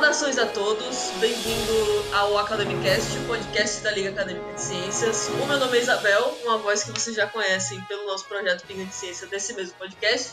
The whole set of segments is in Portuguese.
Saudações a todos, bem-vindo ao Academicast, o podcast da Liga Acadêmica de Ciências. O meu nome é Isabel, uma voz que vocês já conhecem pelo nosso projeto Pinga de Ciência desse mesmo podcast.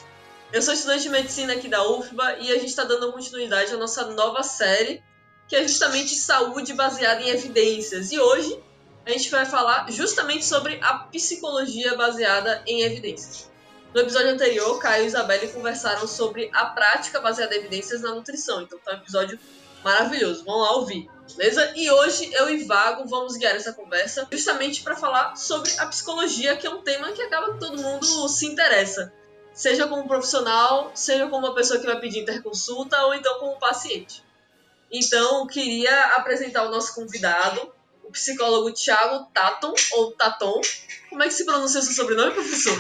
Eu sou estudante de medicina aqui da UFBA e a gente está dando continuidade à nossa nova série, que é justamente saúde baseada em evidências. E hoje a gente vai falar justamente sobre a psicologia baseada em evidências. No episódio anterior, Caio e Isabelle conversaram sobre a prática baseada em evidências na nutrição. Então tá um episódio maravilhoso. Vamos lá ouvir, beleza? E hoje eu e Vago vamos guiar essa conversa justamente para falar sobre a psicologia, que é um tema que acaba que todo mundo se interessa. Seja como profissional, seja como uma pessoa que vai pedir interconsulta ou então como paciente. Então, queria apresentar o nosso convidado, o psicólogo Thiago Taton, ou Taton. Como é que se pronuncia seu sobrenome, professor?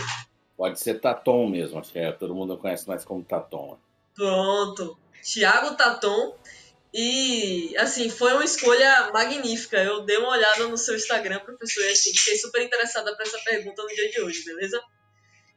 Pode ser Taton mesmo, acho que é, todo mundo conhece mais como Taton. Pronto. Thiago Taton. E, assim, foi uma escolha magnífica. Eu dei uma olhada no seu Instagram, professor, e assim, fiquei super interessada para essa pergunta no dia de hoje, beleza?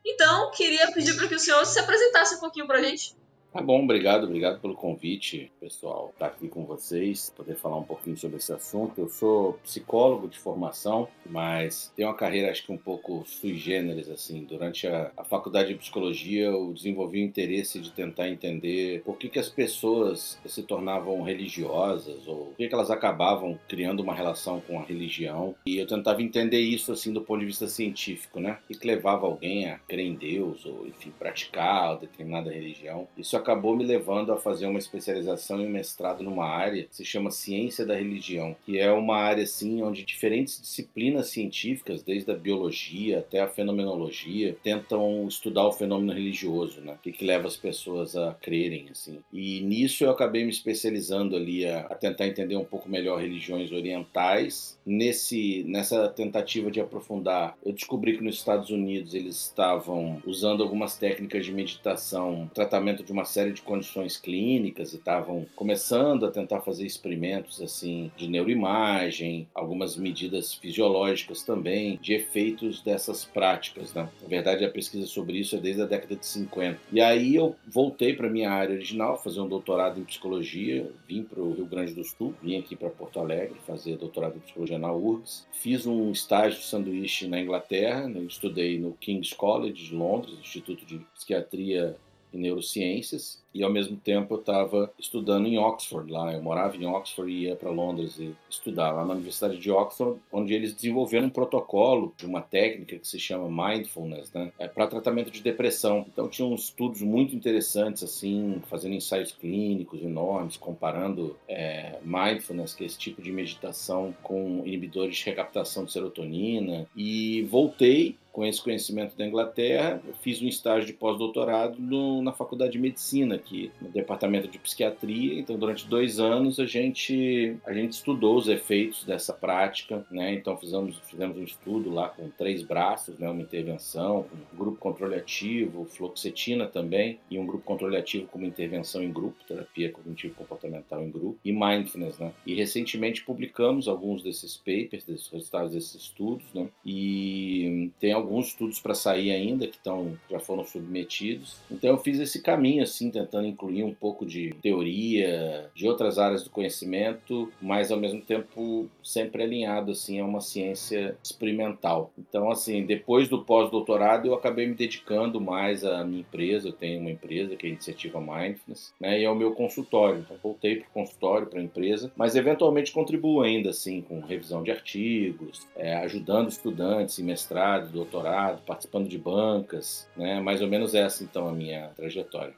Então, queria pedir para que o senhor se apresentasse um pouquinho para a gente. Tá bom, obrigado, obrigado pelo convite, pessoal, estar tá aqui com vocês, poder falar um pouquinho sobre esse assunto. Eu sou psicólogo de formação, mas tenho uma carreira acho que um pouco sui generis, assim. Durante a, a faculdade de psicologia, eu desenvolvi o interesse de tentar entender por que, que as pessoas se tornavam religiosas ou por que, que elas acabavam criando uma relação com a religião. E eu tentava entender isso, assim, do ponto de vista científico, né? O que levava alguém a crer em Deus ou, enfim, praticar determinada religião. Isso acabou me levando a fazer uma especialização e um mestrado numa área que se chama Ciência da Religião, que é uma área assim onde diferentes disciplinas científicas, desde a biologia até a fenomenologia, tentam estudar o fenômeno religioso, né? O que, que leva as pessoas a crerem assim. E nisso eu acabei me especializando ali a, a tentar entender um pouco melhor religiões orientais. Nesse nessa tentativa de aprofundar, eu descobri que nos Estados Unidos eles estavam usando algumas técnicas de meditação, tratamento de uma série de condições clínicas e estavam começando a tentar fazer experimentos assim de neuroimagem, algumas medidas fisiológicas também, de efeitos dessas práticas. Né? Na verdade, a pesquisa sobre isso é desde a década de 50. E aí eu voltei para minha área original, fazer um doutorado em psicologia, vim para o Rio Grande do Sul, vim aqui para Porto Alegre fazer doutorado em psicologia na URGS, fiz um estágio de sanduíche na Inglaterra, né? estudei no King's College de Londres, Instituto de Psiquiatria e Neurociências, e ao mesmo tempo eu estava estudando em Oxford lá. Eu morava em Oxford e ia para Londres e estudar lá na Universidade de Oxford, onde eles desenvolveram um protocolo de uma técnica que se chama mindfulness, né, é para tratamento de depressão. Então tinham estudos muito interessantes assim, fazendo ensaios clínicos enormes, comparando é, mindfulness, que é esse tipo de meditação, com inibidores de recaptação de serotonina. E voltei com esse conhecimento da Inglaterra, fiz um estágio de pós-doutorado na Faculdade de Medicina aqui, no Departamento de Psiquiatria. Então, durante dois anos, a gente, a gente estudou os efeitos dessa prática, né? Então, fizemos, fizemos um estudo lá com três braços, né? Uma intervenção, um grupo controle ativo, fluoxetina também, e um grupo controle ativo como intervenção em grupo, terapia cognitivo-comportamental em grupo, e mindfulness, né? E recentemente publicamos alguns desses papers, desses resultados desses estudos, né? E tem alguns estudos para sair ainda que estão já foram submetidos. Então eu fiz esse caminho assim, tentando incluir um pouco de teoria, de outras áreas do conhecimento, mas ao mesmo tempo sempre alinhado assim a uma ciência experimental. Então assim, depois do pós-doutorado eu acabei me dedicando mais à minha empresa, eu tenho uma empresa que é a Iniciativa Mindfulness, né, e é o meu consultório. Então voltei para o consultório, para a empresa, mas eventualmente contribuo ainda assim com revisão de artigos, é, ajudando estudantes em mestrado, doutorado, participando de bancas, né? Mais ou menos essa então a minha trajetória.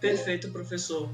Perfeito, professor.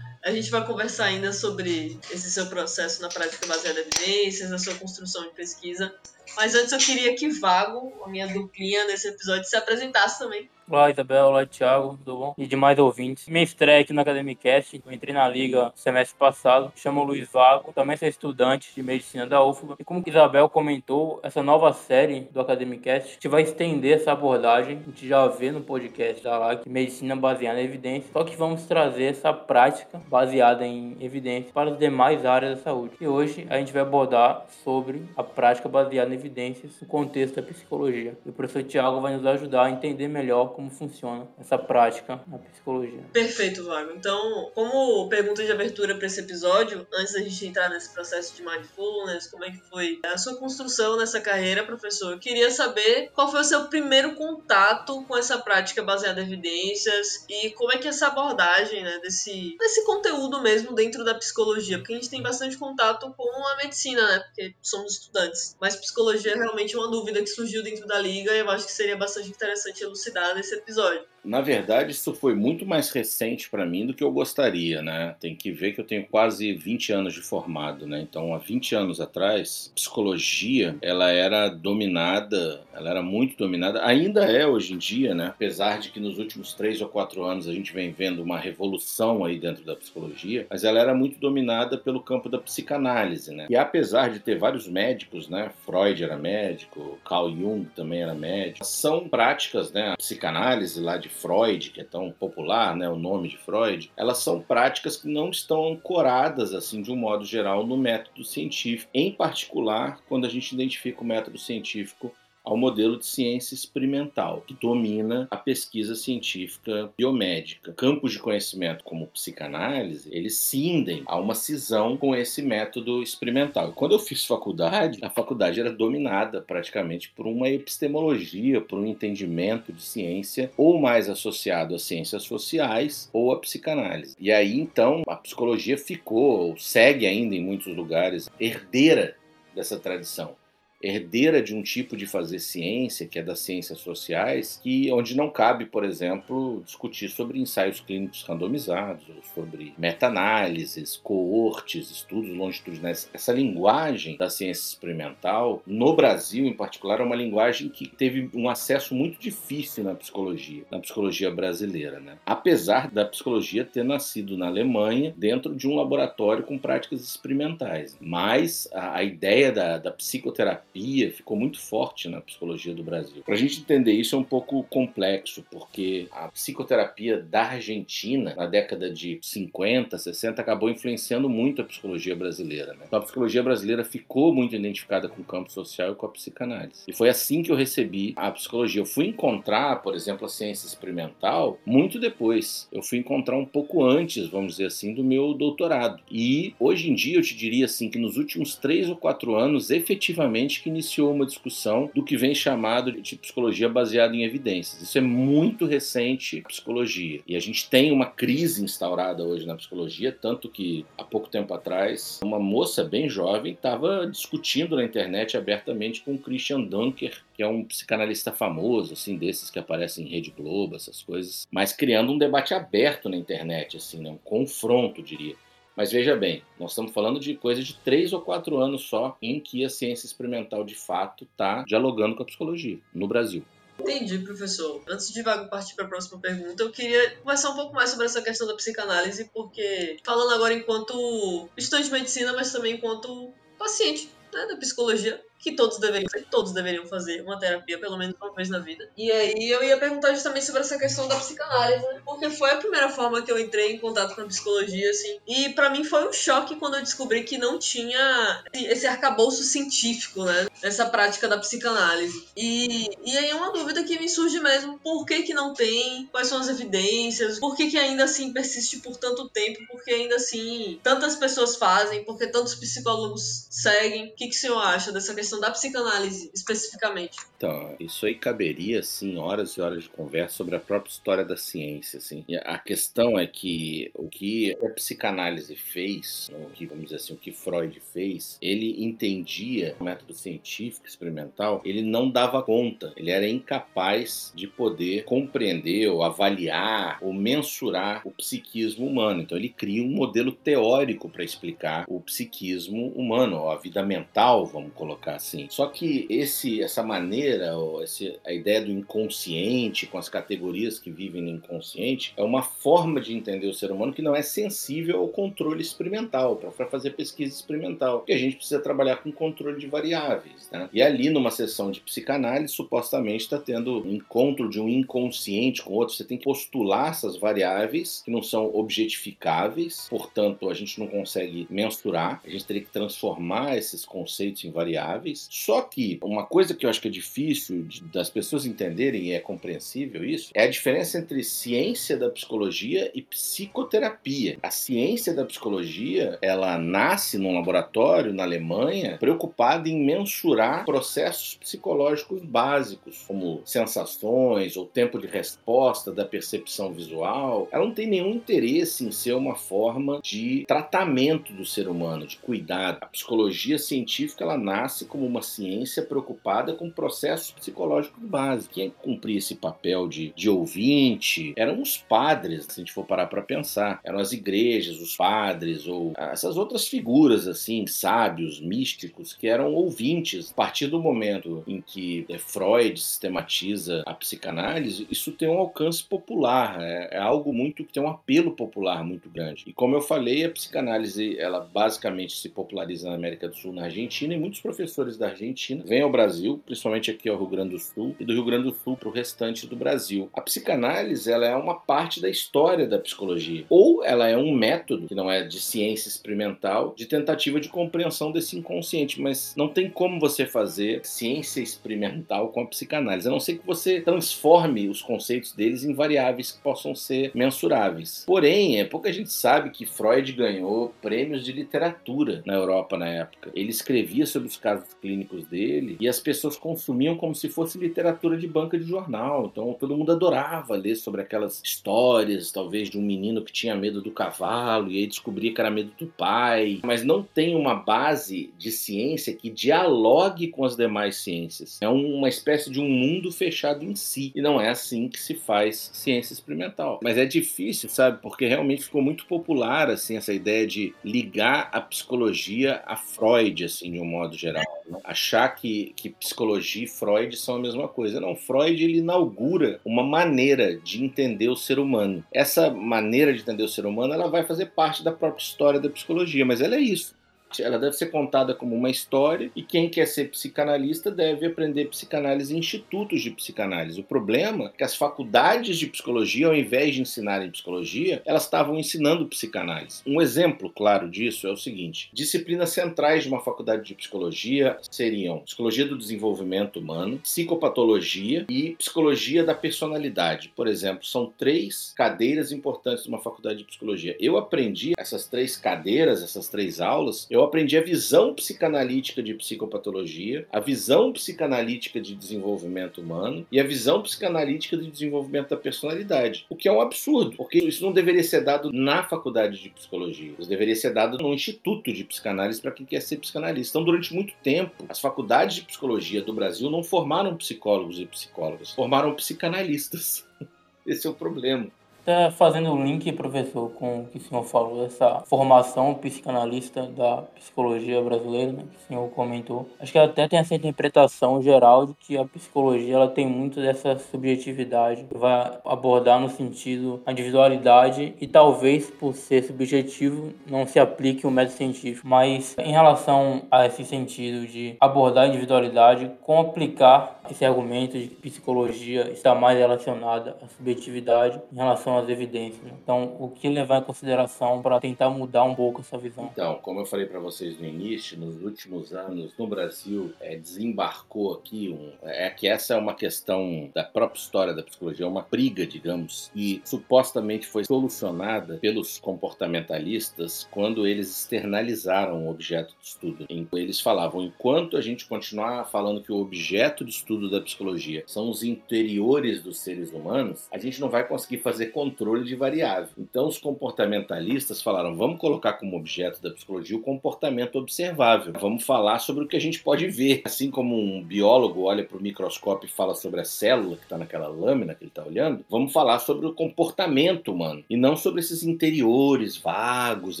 A gente vai conversar ainda sobre esse seu processo na prática baseada em evidências, na sua construção de pesquisa. Mas antes eu queria que Vago, a minha duplinha nesse episódio, se apresentasse também. Olá, Isabel. Olá, Thiago. Tudo bom? E demais ouvintes. Minha estreia aqui no Academicast. Eu entrei na Liga semestre passado. Chamo Luiz Vago. Também sou estudante de Medicina da UFBA. E como Isabel comentou, essa nova série do Academicast, a gente vai estender essa abordagem. A gente já vê no podcast da LAC Medicina baseada em evidência. Só que vamos trazer essa prática baseada em evidência para as demais áreas da saúde. E hoje a gente vai abordar sobre a prática baseada em evidências no contexto da psicologia. E o professor Tiago vai nos ajudar a entender melhor como como funciona essa prática na psicologia. Perfeito, Vago. Então, como pergunta de abertura para esse episódio, antes da gente entrar nesse processo de mindfulness, como é que foi a sua construção nessa carreira, professor? Eu queria saber qual foi o seu primeiro contato com essa prática baseada em evidências e como é que essa abordagem, né, desse, desse conteúdo mesmo dentro da psicologia, porque a gente tem bastante contato com a medicina, né, porque somos estudantes, mas psicologia é realmente uma dúvida que surgiu dentro da liga e eu acho que seria bastante interessante elucidar nesse episódio. Na verdade, isso foi muito mais recente para mim do que eu gostaria, né? Tem que ver que eu tenho quase 20 anos de formado, né? Então, há 20 anos atrás, psicologia, ela era dominada, ela era muito dominada, ainda é hoje em dia, né? Apesar de que nos últimos três ou quatro anos a gente vem vendo uma revolução aí dentro da psicologia, mas ela era muito dominada pelo campo da psicanálise, né? E apesar de ter vários médicos, né? Freud era médico, Carl Jung também era médico, são práticas, né? A psicanálise lá de Freud, que é tão popular, né, o nome de Freud, elas são práticas que não estão ancoradas, assim, de um modo geral, no método científico. Em particular, quando a gente identifica o método científico ao modelo de ciência experimental, que domina a pesquisa científica biomédica. Campos de conhecimento como psicanálise, eles cindem a uma cisão com esse método experimental. Quando eu fiz faculdade, a faculdade era dominada praticamente por uma epistemologia, por um entendimento de ciência, ou mais associado às ciências sociais ou à psicanálise. E aí então a psicologia ficou, segue ainda em muitos lugares, herdeira dessa tradição herdeira de um tipo de fazer ciência, que é das ciências sociais, que onde não cabe, por exemplo, discutir sobre ensaios clínicos randomizados, ou sobre meta-análises, coortes, estudos longitudinais. Essa linguagem da ciência experimental, no Brasil em particular, é uma linguagem que teve um acesso muito difícil na psicologia, na psicologia brasileira. Né? Apesar da psicologia ter nascido na Alemanha, dentro de um laboratório com práticas experimentais. Mas a, a ideia da, da psicoterapia ficou muito forte na psicologia do Brasil. Para a gente entender isso é um pouco complexo, porque a psicoterapia da Argentina, na década de 50, 60, acabou influenciando muito a psicologia brasileira. Né? Então a psicologia brasileira ficou muito identificada com o campo social e com a psicanálise. E foi assim que eu recebi a psicologia. Eu fui encontrar, por exemplo, a ciência experimental muito depois. Eu fui encontrar um pouco antes, vamos dizer assim, do meu doutorado. E hoje em dia eu te diria assim que nos últimos três ou quatro anos, efetivamente que iniciou uma discussão do que vem chamado de psicologia baseada em evidências. Isso é muito recente psicologia. E a gente tem uma crise instaurada hoje na psicologia, tanto que há pouco tempo atrás, uma moça bem jovem estava discutindo na internet abertamente com o Christian Dunker, que é um psicanalista famoso, assim, desses que aparecem em Rede Globo, essas coisas, mas criando um debate aberto na internet, assim, né? um confronto, diria. Mas veja bem, nós estamos falando de coisa de três ou quatro anos só em que a ciência experimental de fato está dialogando com a psicologia no Brasil. Entendi, professor. Antes de Vago partir para a próxima pergunta, eu queria conversar um pouco mais sobre essa questão da psicanálise, porque falando agora enquanto estudante de medicina, mas também enquanto paciente né, da psicologia, que todos deveriam, todos deveriam fazer uma terapia pelo menos uma vez na vida. E aí eu ia perguntar justamente sobre essa questão da psicanálise, né? porque foi a primeira forma que eu entrei em contato com a psicologia, assim. E para mim foi um choque quando eu descobri que não tinha esse arcabouço científico, né? Essa prática da psicanálise. E, e aí é uma dúvida que me surge mesmo, por que que não tem? Quais são as evidências? Por que que ainda assim persiste por tanto tempo? Porque ainda assim tantas pessoas fazem? Porque tantos psicólogos seguem? O que que o senhor acha dessa questão questão da psicanálise especificamente. Então, isso aí caberia, assim, horas e horas de conversa sobre a própria história da ciência, assim. E a questão é que o que a psicanálise fez, o que, vamos dizer assim, o que Freud fez, ele entendia o método científico experimental, ele não dava conta, ele era incapaz de poder compreender ou avaliar ou mensurar o psiquismo humano. Então, ele cria um modelo teórico para explicar o psiquismo humano, a vida mental, vamos colocar assim. Só que esse, essa maneira, esse, a ideia do inconsciente, com as categorias que vivem no inconsciente, é uma forma de entender o ser humano que não é sensível ao controle experimental, para fazer pesquisa experimental. Porque a gente precisa trabalhar com controle de variáveis. Né? E ali, numa sessão de psicanálise, supostamente está tendo um encontro de um inconsciente com outro. Você tem que postular essas variáveis que não são objetificáveis, portanto, a gente não consegue mensurar. A gente teria que transformar esses conceitos em variáveis vez. Só que uma coisa que eu acho que é difícil de, das pessoas entenderem, e é compreensível isso, é a diferença entre ciência da psicologia e psicoterapia. A ciência da psicologia, ela nasce num laboratório na Alemanha preocupada em mensurar processos psicológicos básicos, como sensações ou tempo de resposta da percepção visual. Ela não tem nenhum interesse em ser uma forma de tratamento do ser humano, de cuidado. A psicologia científica ela nasce como uma ciência preocupada com processos psicológicos básicos. Quem cumpria esse papel de, de ouvinte eram os padres, se a gente for parar para pensar. Eram as igrejas, os padres ou essas outras figuras assim, sábios, místicos, que eram ouvintes. A partir do momento em que é, Freud sistematiza a psicanálise, isso tem um alcance popular, é, é algo muito que tem um apelo popular muito grande. E como eu falei, a psicanálise ela basicamente se populariza na América do Sul, na Argentina, e muitos professores da Argentina vêm ao Brasil, principalmente aqui ao Rio Grande do Sul, e do Rio Grande do Sul para o restante do Brasil. A psicanálise ela é uma parte da história da psicologia, ou ela é um método que não é de ciência experimental, de tentativa de compreensão desse inconsciente, mas não tem como você fazer ciência experimental com a psicanálise, a não ser que você transforme os conceitos deles em variáveis que possam ser mensuráveis. Porém, é pouca gente sabe que Freud ganhou prêmios de literatura na Europa na época. Ele escrevia sobre os casos clínicos dele e as pessoas consumiam como se fosse literatura de banca de jornal. Então todo mundo adorava ler sobre aquelas histórias, talvez de um menino que tinha medo do cavalo e aí descobria que era medo do pai, mas não tem uma base de ciência que dialogue com as demais ciências. É uma espécie de um mundo fechado em si e não é assim que se faz ciência experimental. Mas é difícil, sabe? Porque realmente ficou muito popular assim essa ideia de ligar a psicologia a Freud assim de um modo geral? Achar que, que psicologia e Freud são a mesma coisa. Não, Freud ele inaugura uma maneira de entender o ser humano. Essa maneira de entender o ser humano, ela vai fazer parte da própria história da psicologia, mas ela é isso ela deve ser contada como uma história e quem quer ser psicanalista deve aprender psicanálise em institutos de psicanálise. O problema é que as faculdades de psicologia, ao invés de ensinarem psicologia, elas estavam ensinando psicanálise. Um exemplo claro disso é o seguinte: disciplinas centrais de uma faculdade de psicologia seriam psicologia do desenvolvimento humano, psicopatologia e psicologia da personalidade. Por exemplo, são três cadeiras importantes de uma faculdade de psicologia. Eu aprendi essas três cadeiras, essas três aulas, eu eu aprendi a visão psicanalítica de psicopatologia, a visão psicanalítica de desenvolvimento humano e a visão psicanalítica de desenvolvimento da personalidade. O que é um absurdo, porque isso não deveria ser dado na faculdade de psicologia, isso deveria ser dado no instituto de psicanálise para quem quer ser psicanalista. Então, durante muito tempo, as faculdades de psicologia do Brasil não formaram psicólogos e psicólogas, formaram psicanalistas. Esse é o problema. Até fazendo o link, professor, com o que o senhor falou, essa formação psicanalista da psicologia brasileira, né, que o senhor comentou. Acho que até tem essa interpretação geral de que a psicologia ela tem muito dessa subjetividade, vai abordar no sentido a individualidade e talvez por ser subjetivo não se aplique o método científico. Mas em relação a esse sentido de abordar a individualidade, como aplicar esse argumento de que psicologia está mais relacionada à subjetividade em relação às evidências. Então, o que levar em consideração para tentar mudar um pouco essa visão? Então, como eu falei para vocês no início, nos últimos anos no Brasil é, desembarcou aqui um, é que essa é uma questão da própria história da psicologia, é uma briga, digamos, e supostamente foi solucionada pelos comportamentalistas quando eles externalizaram o objeto de estudo. Eles falavam, enquanto a gente continuar falando que o objeto de estudo da psicologia são os interiores dos seres humanos, a gente não vai conseguir fazer controle de variável. Então, os comportamentalistas falaram: vamos colocar como objeto da psicologia o comportamento observável. Vamos falar sobre o que a gente pode ver. Assim como um biólogo olha para o microscópio e fala sobre a célula que está naquela lâmina que ele está olhando, vamos falar sobre o comportamento humano e não sobre esses interiores vagos,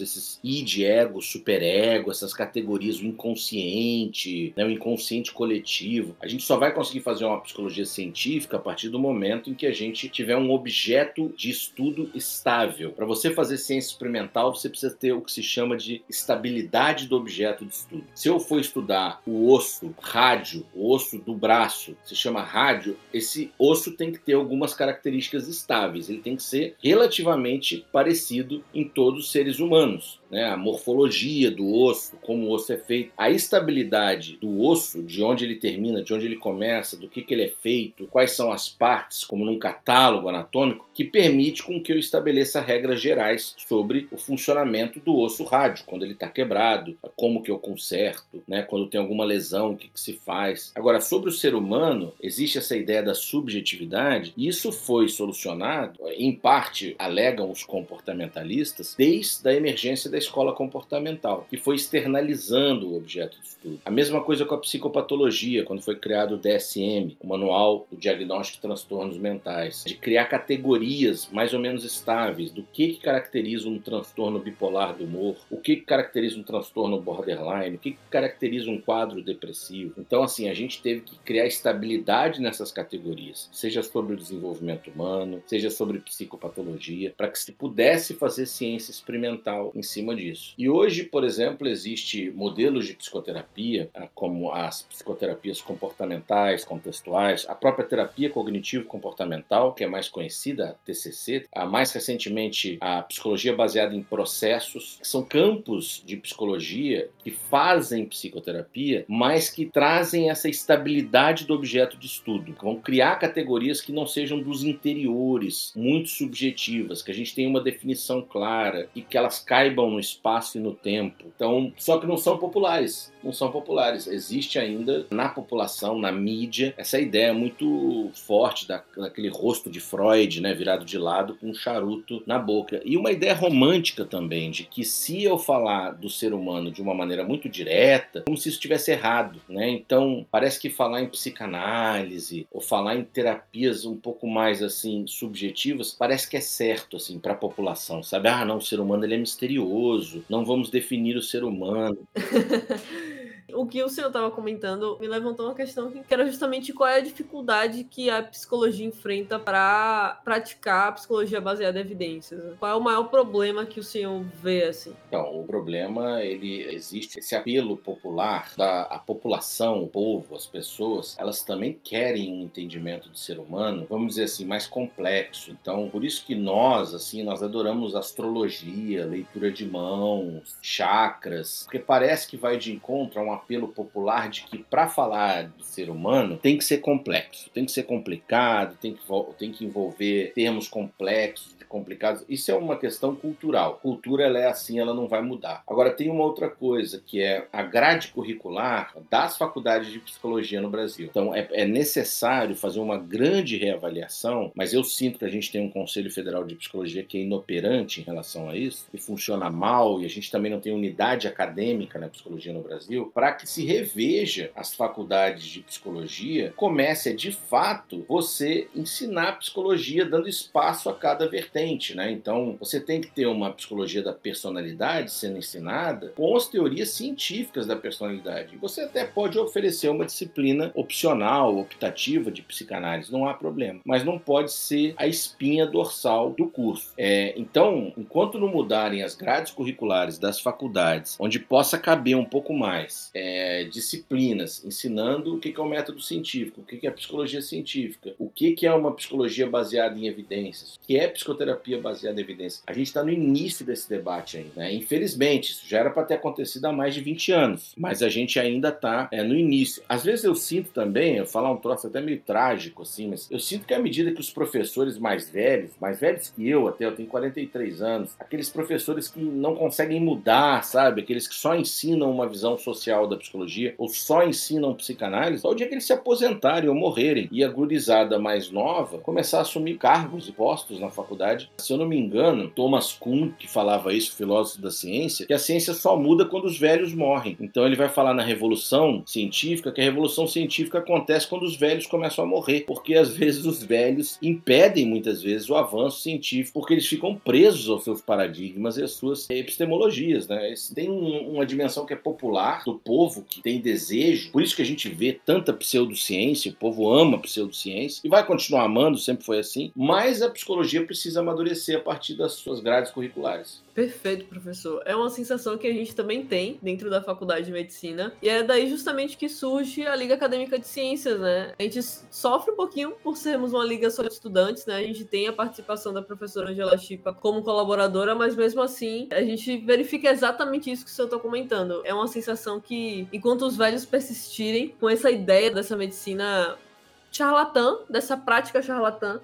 esses id, ego, superego, essas categorias, o inconsciente, né, o inconsciente coletivo. A gente só vai conseguir fazer uma psicologia científica a partir do momento em que a gente tiver um objeto de estudo estável. Para você fazer ciência experimental, você precisa ter o que se chama de estabilidade do objeto de estudo. Se eu for estudar o osso rádio, o osso do braço, se chama rádio, esse osso tem que ter algumas características estáveis. Ele tem que ser relativamente parecido em todos os seres humanos. Né? A morfologia do osso, como o osso é feito, a estabilidade do osso, de onde ele termina, de onde ele começa, do que, que ele é feito, quais são as partes, como num catálogo anatômico, que permite com que eu estabeleça regras gerais sobre o funcionamento do osso rádio, quando ele está quebrado, como que eu conserto, né? Quando tem alguma lesão, o que, que se faz. Agora, sobre o ser humano, existe essa ideia da subjetividade, e isso foi solucionado, em parte, alegam os comportamentalistas, desde a emergência da escola comportamental, que foi externalizando o objeto de estudo. A mesma coisa com a psicopatologia, quando foi criado o DSM, o Manual do Diagnóstico de Transtornos Mentais, de criar categorias mais ou menos estáveis do que, que caracteriza um transtorno bipolar do humor, o que, que caracteriza um transtorno borderline, o que, que caracteriza um quadro depressivo. Então, assim, a gente teve que criar estabilidade nessas categorias, seja sobre o desenvolvimento humano, seja sobre psicopatologia, para que se pudesse fazer ciência experimental em cima disso. E hoje, por exemplo, existe modelos de psicoterapia, ah, como as psicoterapias comportamentais, contextuais, a própria terapia cognitivo-comportamental, que é mais conhecida, a TCC, a mais recentemente a psicologia baseada em processos, que são campos de psicologia que fazem psicoterapia, mas que trazem essa estabilidade do objeto de estudo. Vão criar categorias que não sejam dos interiores, muito subjetivas, que a gente tenha uma definição clara e que elas caibam no espaço e no tempo. Então, só que não são populares. Não são populares. Existe ainda na população, na mídia, essa ideia muito forte da, daquele rosto de Freud, né, virado de lado com um charuto na boca. E uma ideia romântica também, de que se eu falar do ser humano de uma maneira muito direta, como se isso estivesse errado, né? Então, parece que falar em psicanálise ou falar em terapias um pouco mais assim subjetivas, parece que é certo assim para a população, sabe? Ah, não, o ser humano ele é misterioso, não vamos definir o ser humano. o que o senhor estava comentando me levantou uma questão que era justamente qual é a dificuldade que a psicologia enfrenta para praticar a psicologia baseada em evidências. Qual é o maior problema que o senhor vê assim? Então, o problema ele existe esse apelo popular da a população, o povo, as pessoas, elas também querem um entendimento do ser humano, vamos dizer assim, mais complexo. Então, por isso que nós, assim, nós adoramos astrologia, leitura de mãos, chakras, porque parece que vai de encontro a uma apelo popular de que para falar do ser humano tem que ser complexo, tem que ser complicado, tem que, tem que envolver termos complexos, complicados. Isso é uma questão cultural. Cultura ela é assim, ela não vai mudar. Agora tem uma outra coisa que é a grade curricular das faculdades de psicologia no Brasil. Então é, é necessário fazer uma grande reavaliação, mas eu sinto que a gente tem um Conselho Federal de Psicologia que é inoperante em relação a isso, e funciona mal, e a gente também não tem unidade acadêmica na psicologia no Brasil, para que se reveja as faculdades de psicologia, comece a, de fato você ensinar psicologia dando espaço a cada vertente, né? Então, você tem que ter uma psicologia da personalidade sendo ensinada com as teorias científicas da personalidade. Você até pode oferecer uma disciplina opcional, optativa de psicanálise, não há problema, mas não pode ser a espinha dorsal do curso. É, então, enquanto não mudarem as grades curriculares das faculdades, onde possa caber um pouco mais é, é, disciplinas ensinando o que é o método científico, o que é a psicologia científica, o que é uma psicologia baseada em evidências, o que é psicoterapia baseada em evidências. A gente está no início desse debate ainda. Né? Infelizmente, isso já era para ter acontecido há mais de 20 anos, mas a gente ainda está é, no início. Às vezes eu sinto também, eu falar um troço até meio trágico, assim, mas eu sinto que à medida que os professores mais velhos, mais velhos que eu, até eu tenho 43 anos, aqueles professores que não conseguem mudar, sabe? Aqueles que só ensinam uma visão social da psicologia ou só ensinam psicanálise, ao dia que eles se aposentarem ou morrerem e a gurizada mais nova começar a assumir cargos e postos na faculdade. Se eu não me engano, Thomas Kuhn, que falava isso, filósofo da ciência, que a ciência só muda quando os velhos morrem. Então ele vai falar na revolução científica que a revolução científica acontece quando os velhos começam a morrer, porque às vezes os velhos impedem muitas vezes o avanço científico, porque eles ficam presos aos seus paradigmas e às suas epistemologias, né? Tem um, uma dimensão que é popular do povo povo que tem desejo, por isso que a gente vê tanta pseudociência, o povo ama pseudociência e vai continuar amando, sempre foi assim, mas a psicologia precisa amadurecer a partir das suas grades curriculares. Perfeito, professor. É uma sensação que a gente também tem dentro da faculdade de medicina. E é daí justamente que surge a Liga Acadêmica de Ciências, né? A gente sofre um pouquinho por sermos uma liga só de estudantes, né? A gente tem a participação da professora Angela Chipa como colaboradora, mas mesmo assim a gente verifica exatamente isso que o senhor está comentando. É uma sensação que, enquanto os velhos persistirem com essa ideia dessa medicina charlatã, dessa prática charlatã,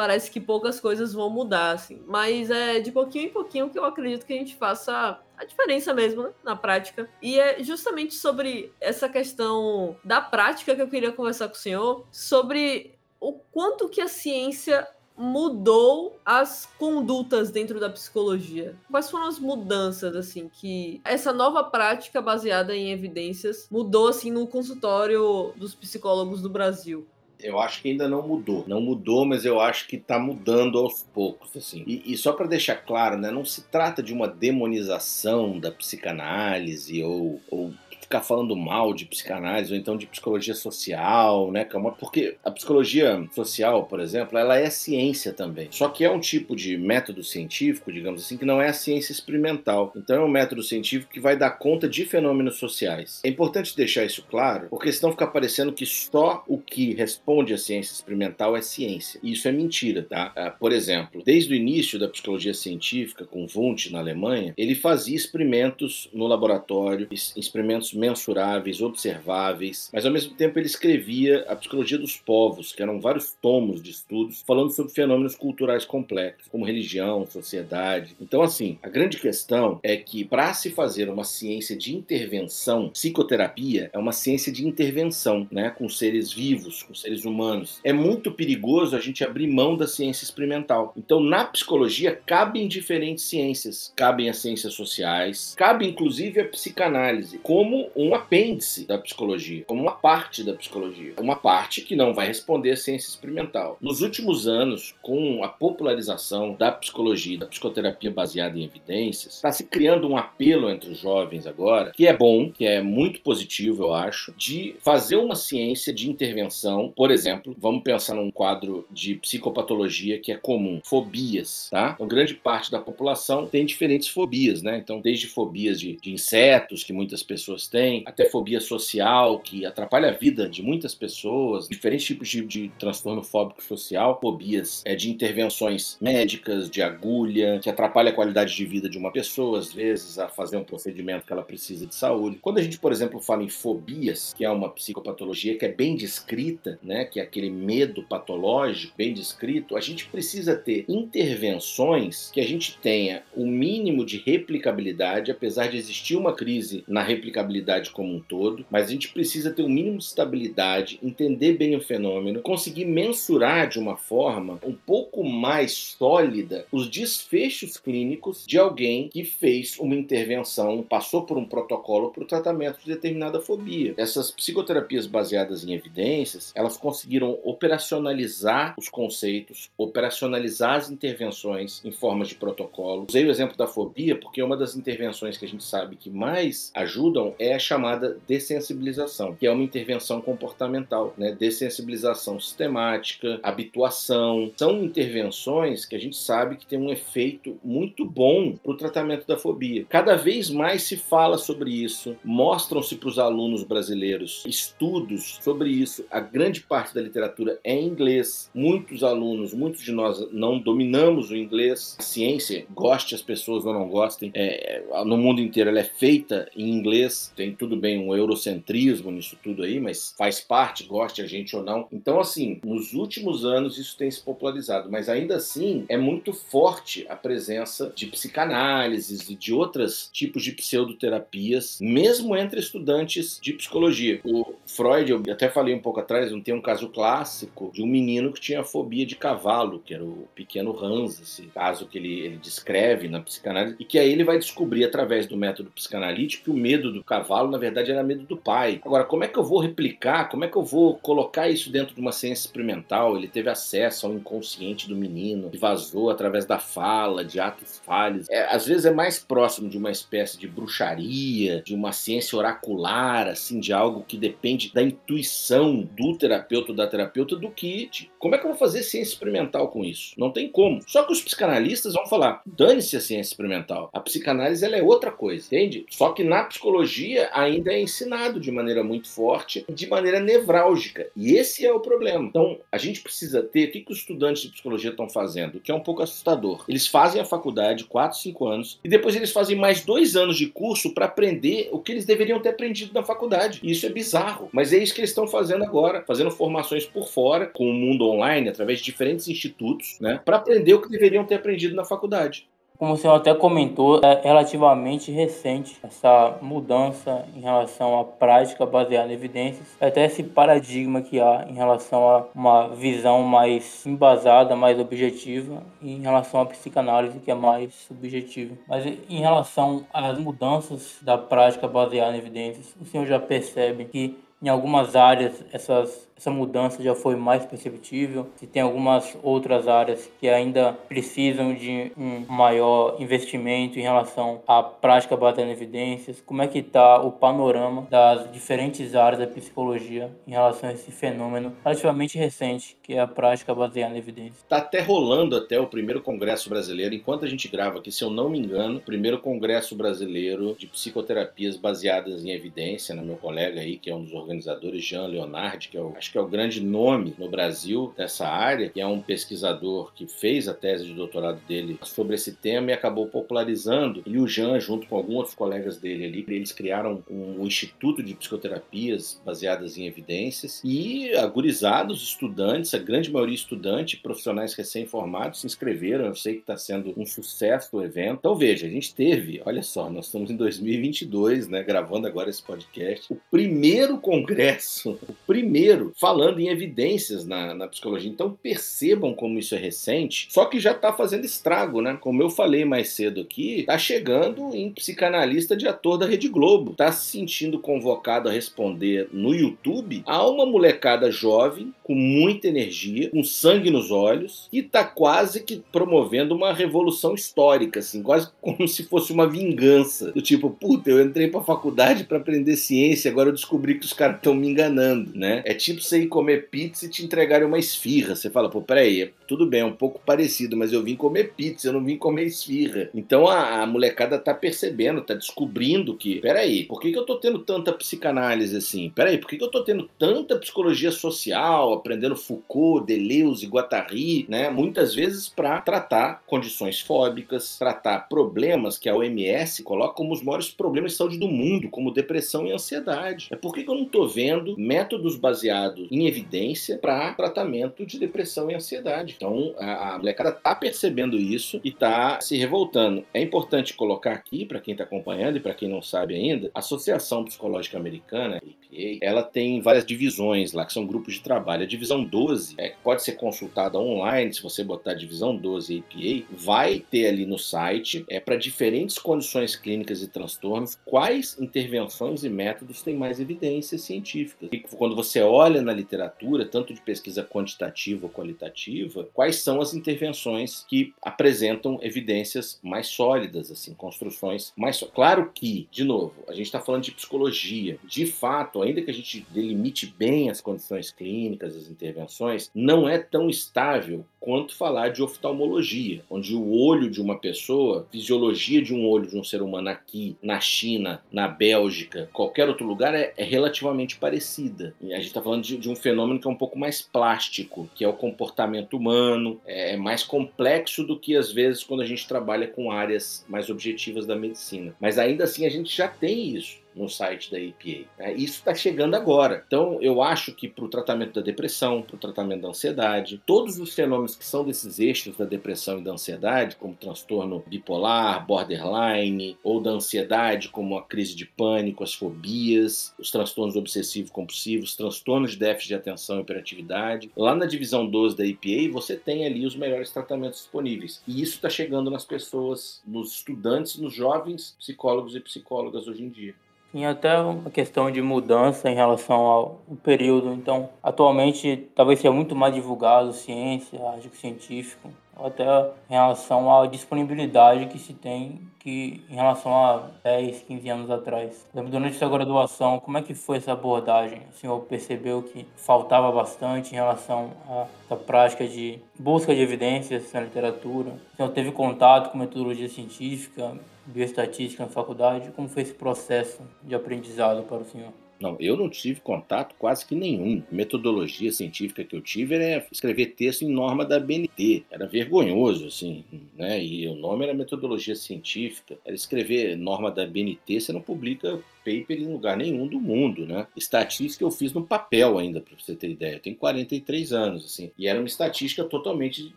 parece que poucas coisas vão mudar, assim. Mas é de pouquinho em pouquinho que eu acredito que a gente faça a diferença mesmo, né, na prática. E é justamente sobre essa questão da prática que eu queria conversar com o senhor, sobre o quanto que a ciência mudou as condutas dentro da psicologia? Quais foram as mudanças assim que essa nova prática baseada em evidências mudou assim no consultório dos psicólogos do Brasil? Eu acho que ainda não mudou. Não mudou, mas eu acho que está mudando aos poucos, assim. E, e, só para deixar claro, né, não se trata de uma demonização da psicanálise ou, ou ficar falando mal de psicanálise ou então de psicologia social, né? É porque a psicologia social, por exemplo, ela é ciência também. Só que é um tipo de método científico, digamos assim, que não é a ciência experimental. Então é um método científico que vai dar conta de fenômenos sociais. É importante deixar isso claro, porque senão fica parecendo que só o que responde à ciência experimental é ciência. E isso é mentira, tá? Ah, por exemplo, desde o início da psicologia científica, com Wundt na Alemanha, ele fazia experimentos no laboratório, experimentos mensuráveis, observáveis, mas ao mesmo tempo ele escrevia a psicologia dos povos, que eram vários tomos de estudos falando sobre fenômenos culturais complexos, como religião, sociedade. Então, assim, a grande questão é que para se fazer uma ciência de intervenção, psicoterapia é uma ciência de intervenção, né, com seres vivos, com seres humanos. É muito perigoso a gente abrir mão da ciência experimental. Então, na psicologia cabem diferentes ciências, cabem as ciências sociais, cabe inclusive a psicanálise, como um apêndice da psicologia, como uma parte da psicologia, uma parte que não vai responder à ciência experimental. Nos últimos anos, com a popularização da psicologia, da psicoterapia baseada em evidências, está se criando um apelo entre os jovens agora, que é bom, que é muito positivo, eu acho, de fazer uma ciência de intervenção, por exemplo, vamos pensar num quadro de psicopatologia que é comum, fobias, tá? Então, grande parte da população tem diferentes fobias, né? Então, desde fobias de, de insetos, que muitas pessoas têm, até fobia social, que atrapalha a vida de muitas pessoas, diferentes tipos de, de transtorno fóbico social, fobias é, de intervenções médicas, de agulha, que atrapalha a qualidade de vida de uma pessoa, às vezes, a fazer um procedimento que ela precisa de saúde. Quando a gente, por exemplo, fala em fobias, que é uma psicopatologia que é bem descrita, né, que é aquele medo patológico bem descrito, a gente precisa ter intervenções que a gente tenha o mínimo de replicabilidade, apesar de existir uma crise na replicabilidade como um todo, mas a gente precisa ter um mínimo de estabilidade, entender bem o fenômeno, conseguir mensurar de uma forma um pouco mais sólida os desfechos clínicos de alguém que fez uma intervenção, passou por um protocolo para o tratamento de determinada fobia. Essas psicoterapias baseadas em evidências, elas conseguiram operacionalizar os conceitos, operacionalizar as intervenções em formas de protocolo. Usei o exemplo da fobia porque uma das intervenções que a gente sabe que mais ajudam é chamada dessensibilização, que é uma intervenção comportamental, né? Dessensibilização sistemática, habituação, são intervenções que a gente sabe que tem um efeito muito bom para o tratamento da fobia. Cada vez mais se fala sobre isso, mostram-se para os alunos brasileiros estudos sobre isso. A grande parte da literatura é em inglês. Muitos alunos, muitos de nós não dominamos o inglês. A ciência, goste as pessoas ou não gostem, é, no mundo inteiro ela é feita em inglês. Tem tudo bem um eurocentrismo nisso tudo aí, mas faz parte, goste a gente ou não. Então, assim, nos últimos anos isso tem se popularizado, mas ainda assim é muito forte a presença de psicanálises e de outros tipos de pseudoterapias, mesmo entre estudantes de psicologia. O Freud, eu até falei um pouco atrás, não tem um caso clássico de um menino que tinha fobia de cavalo, que era o pequeno Hans, esse caso que ele, ele descreve na psicanálise, e que aí ele vai descobrir através do método psicanalítico que o medo do cavalo cavalo, na verdade, era medo do pai. Agora, como é que eu vou replicar? Como é que eu vou colocar isso dentro de uma ciência experimental? Ele teve acesso ao inconsciente do menino, que vazou através da fala, de atos falhos. É, às vezes é mais próximo de uma espécie de bruxaria, de uma ciência oracular, assim, de algo que depende da intuição do terapeuta ou da terapeuta do que de como é que eu vou fazer ciência experimental com isso? Não tem como. Só que os psicanalistas vão falar: dane-se a ciência experimental. A psicanálise ela é outra coisa, entende? Só que na psicologia ainda é ensinado de maneira muito forte, de maneira nevrálgica. E esse é o problema. Então, a gente precisa ter. O que, que os estudantes de psicologia estão fazendo? Que é um pouco assustador. Eles fazem a faculdade, 4, 5 anos, e depois eles fazem mais dois anos de curso para aprender o que eles deveriam ter aprendido na faculdade. E isso é bizarro. Mas é isso que eles estão fazendo agora, fazendo formações por fora, com o mundo online, através de diferentes institutos, né, para aprender o que deveriam ter aprendido na faculdade. Como o senhor até comentou, é relativamente recente essa mudança em relação à prática baseada em evidências, até esse paradigma que há em relação a uma visão mais embasada, mais objetiva, e em relação à psicanálise que é mais subjetiva. Mas em relação às mudanças da prática baseada em evidências, o senhor já percebe que em algumas áreas essas essa mudança já foi mais perceptível, se tem algumas outras áreas que ainda precisam de um maior investimento em relação à prática baseada em evidências, como é que está o panorama das diferentes áreas da psicologia em relação a esse fenômeno relativamente recente, que é a prática baseada em evidências. Está até rolando até o primeiro congresso brasileiro, enquanto a gente grava aqui, se eu não me engano, o primeiro congresso brasileiro de psicoterapias baseadas em evidência, né? meu colega aí, que é um dos organizadores, Jean Leonardi, que é o acho que é o grande nome no Brasil dessa área, que é um pesquisador que fez a tese de doutorado dele sobre esse tema e acabou popularizando. E o Jean, junto com alguns outros colegas dele ali, eles criaram um, um instituto de psicoterapias baseadas em evidências e agurizados, estudantes, a grande maioria estudante, profissionais recém-formados, se inscreveram. Eu sei que está sendo um sucesso o evento. Então veja, a gente teve, olha só, nós estamos em 2022, né, gravando agora esse podcast, o primeiro congresso, o primeiro falando em evidências na, na psicologia. Então percebam como isso é recente, só que já está fazendo estrago, né? Como eu falei mais cedo aqui, está chegando em psicanalista de ator da Rede Globo. Está se sentindo convocado a responder no YouTube a uma molecada jovem, com muita energia, com sangue nos olhos, e está quase que promovendo uma revolução histórica, assim, quase como se fosse uma vingança. Do tipo, puta, eu entrei para faculdade para aprender ciência, agora eu descobri que os caras estão me enganando, né? É tipo você ir comer pizza e te entregarem uma esfirra. Você fala, pô, peraí, tudo bem, é um pouco parecido, mas eu vim comer pizza, eu não vim comer esfirra. Então a, a molecada tá percebendo, tá descobrindo que, peraí, por que, que eu tô tendo tanta psicanálise assim? Peraí, por que, que eu tô tendo tanta psicologia social, aprendendo Foucault, Deleuze, Guattari, né? Muitas vezes para tratar condições fóbicas, tratar problemas que a OMS coloca como os maiores problemas de saúde do mundo, como depressão e ansiedade. É por que, que eu não tô vendo métodos baseados em evidência para tratamento de depressão e ansiedade. Então, a, a molecada está percebendo isso e está se revoltando. É importante colocar aqui, para quem está acompanhando e para quem não sabe ainda, a Associação Psicológica Americana, APA, ela tem várias divisões lá, que são grupos de trabalho. A divisão 12 é, pode ser consultada online, se você botar divisão 12 APA, vai ter ali no site, é para diferentes condições clínicas e transtornos, quais intervenções e métodos têm mais evidências científicas. E quando você olha na na literatura, tanto de pesquisa quantitativa ou qualitativa, quais são as intervenções que apresentam evidências mais sólidas, assim, construções mais sólidas. Claro que, de novo, a gente está falando de psicologia. De fato, ainda que a gente delimite bem as condições clínicas, as intervenções, não é tão estável quanto falar de oftalmologia, onde o olho de uma pessoa, fisiologia de um olho de um ser humano aqui, na China, na Bélgica, qualquer outro lugar é, é relativamente parecida. A gente está falando de, de, um fenômeno que é um pouco mais plástico, que é o comportamento humano, é, é mais complexo do que às vezes quando a gente trabalha com áreas mais objetivas da medicina. Mas ainda assim a gente já tem isso no site da EPA. Né? Isso está chegando agora. Então, eu acho que para o tratamento da depressão, para o tratamento da ansiedade, todos os fenômenos que são desses eixos da depressão e da ansiedade, como transtorno bipolar, borderline, ou da ansiedade, como a crise de pânico, as fobias, os transtornos obsessivo-compulsivos, transtornos de déficit de atenção e hiperatividade, lá na divisão 12 da EPA, você tem ali os melhores tratamentos disponíveis. E isso está chegando nas pessoas, nos estudantes, nos jovens psicólogos e psicólogas hoje em dia. Tem até uma questão de mudança em relação ao período. Então, atualmente, talvez seja muito mais divulgado ciência, artigo científico, até em relação à disponibilidade que se tem que em relação a 10, 15 anos atrás. Durante sua graduação, como é que foi essa abordagem? O senhor percebeu que faltava bastante em relação a essa prática de busca de evidências na literatura? O senhor teve contato com metodologia científica, bioestatística na faculdade? Como foi esse processo de aprendizado para o senhor? Não, eu não tive contato quase que nenhum. Metodologia científica que eu tive era escrever texto em norma da BNT. Era vergonhoso, assim, né? E o nome era metodologia científica. Era escrever norma da BNT, você não publica paper em lugar nenhum do mundo, né? Estatística eu fiz no papel ainda, para você ter ideia. Eu tenho 43 anos, assim. E era uma estatística totalmente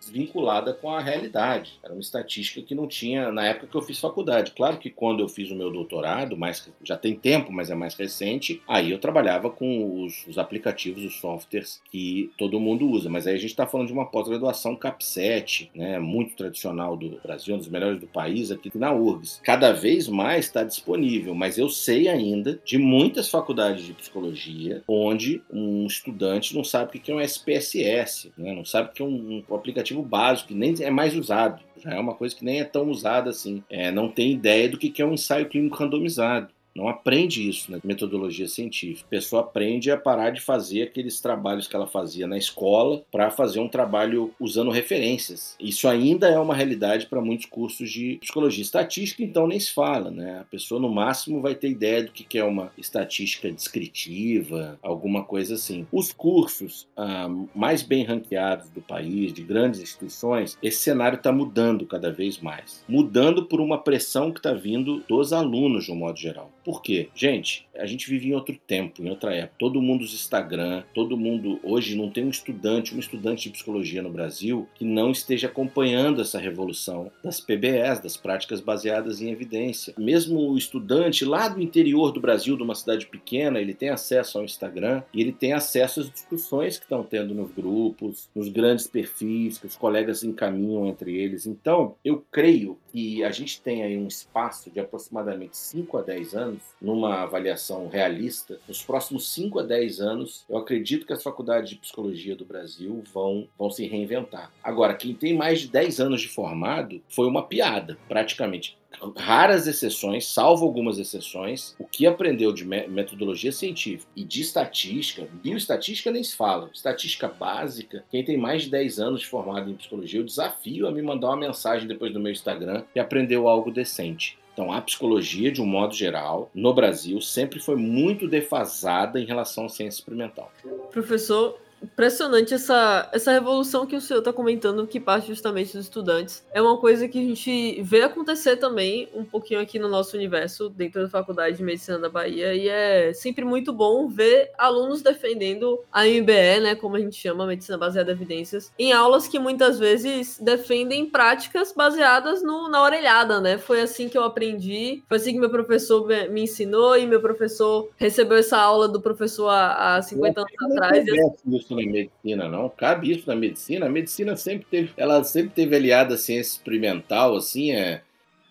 desvinculada com a realidade. Era uma estatística que não tinha na época que eu fiz faculdade. Claro que quando eu fiz o meu doutorado, mais já tem tempo, mas é mais recente, aí eu trabalhava com os, os aplicativos, os softwares que todo mundo usa. Mas aí a gente está falando de uma pós-graduação CAP7, né? Muito tradicional do Brasil, um dos melhores do país, aqui na URGS. Cada vez mais está disponível, mas eu sei ainda de muitas faculdades de psicologia onde um estudante não sabe o que é um SPSS, né? não sabe o que é um, um aplicativo básico, que nem é mais usado. Já é uma coisa que nem é tão usada assim. É, não tem ideia do que é um ensaio clínico randomizado. Não aprende isso na metodologia científica. A pessoa aprende a parar de fazer aqueles trabalhos que ela fazia na escola para fazer um trabalho usando referências. Isso ainda é uma realidade para muitos cursos de psicologia. Estatística, então, nem se fala, né? A pessoa, no máximo, vai ter ideia do que é uma estatística descritiva, alguma coisa assim. Os cursos ah, mais bem ranqueados do país, de grandes instituições, esse cenário está mudando cada vez mais. Mudando por uma pressão que está vindo dos alunos, de um modo geral. Por quê? Gente, a gente vive em outro tempo, em outra época. Todo mundo usa Instagram, todo mundo. Hoje não tem um estudante, um estudante de psicologia no Brasil que não esteja acompanhando essa revolução das PBS, das práticas baseadas em evidência. Mesmo o estudante lá do interior do Brasil, de uma cidade pequena, ele tem acesso ao Instagram e ele tem acesso às discussões que estão tendo nos grupos, nos grandes perfis que os colegas encaminham entre eles. Então, eu creio que a gente tem aí um espaço de aproximadamente 5 a 10 anos anos, numa avaliação realista, nos próximos 5 a 10 anos, eu acredito que as faculdades de psicologia do Brasil vão, vão se reinventar. Agora, quem tem mais de 10 anos de formado foi uma piada, praticamente raras exceções, salvo algumas exceções, o que aprendeu de metodologia científica e de estatística, bioestatística nem se fala, estatística básica, quem tem mais de 10 anos formado em psicologia, eu desafio a me mandar uma mensagem depois do meu Instagram que aprendeu algo decente. Então, a psicologia, de um modo geral, no Brasil, sempre foi muito defasada em relação à ciência experimental. Professor, impressionante essa, essa revolução que o senhor está comentando, que parte justamente dos estudantes. É uma coisa que a gente vê acontecer também um pouquinho aqui no nosso universo, dentro da Faculdade de Medicina da Bahia, e é sempre muito bom ver alunos defendendo a MBE, né, como a gente chama, Medicina Baseada em Evidências, em aulas que muitas vezes defendem práticas baseadas no, na orelhada, né? Foi assim que eu aprendi, foi assim que meu professor me ensinou, e meu professor recebeu essa aula do professor há, há 50 anos atrás. E isso na medicina, não. Cabe isso na medicina. A medicina sempre teve, ela sempre teve aliada à ciência experimental, assim, é.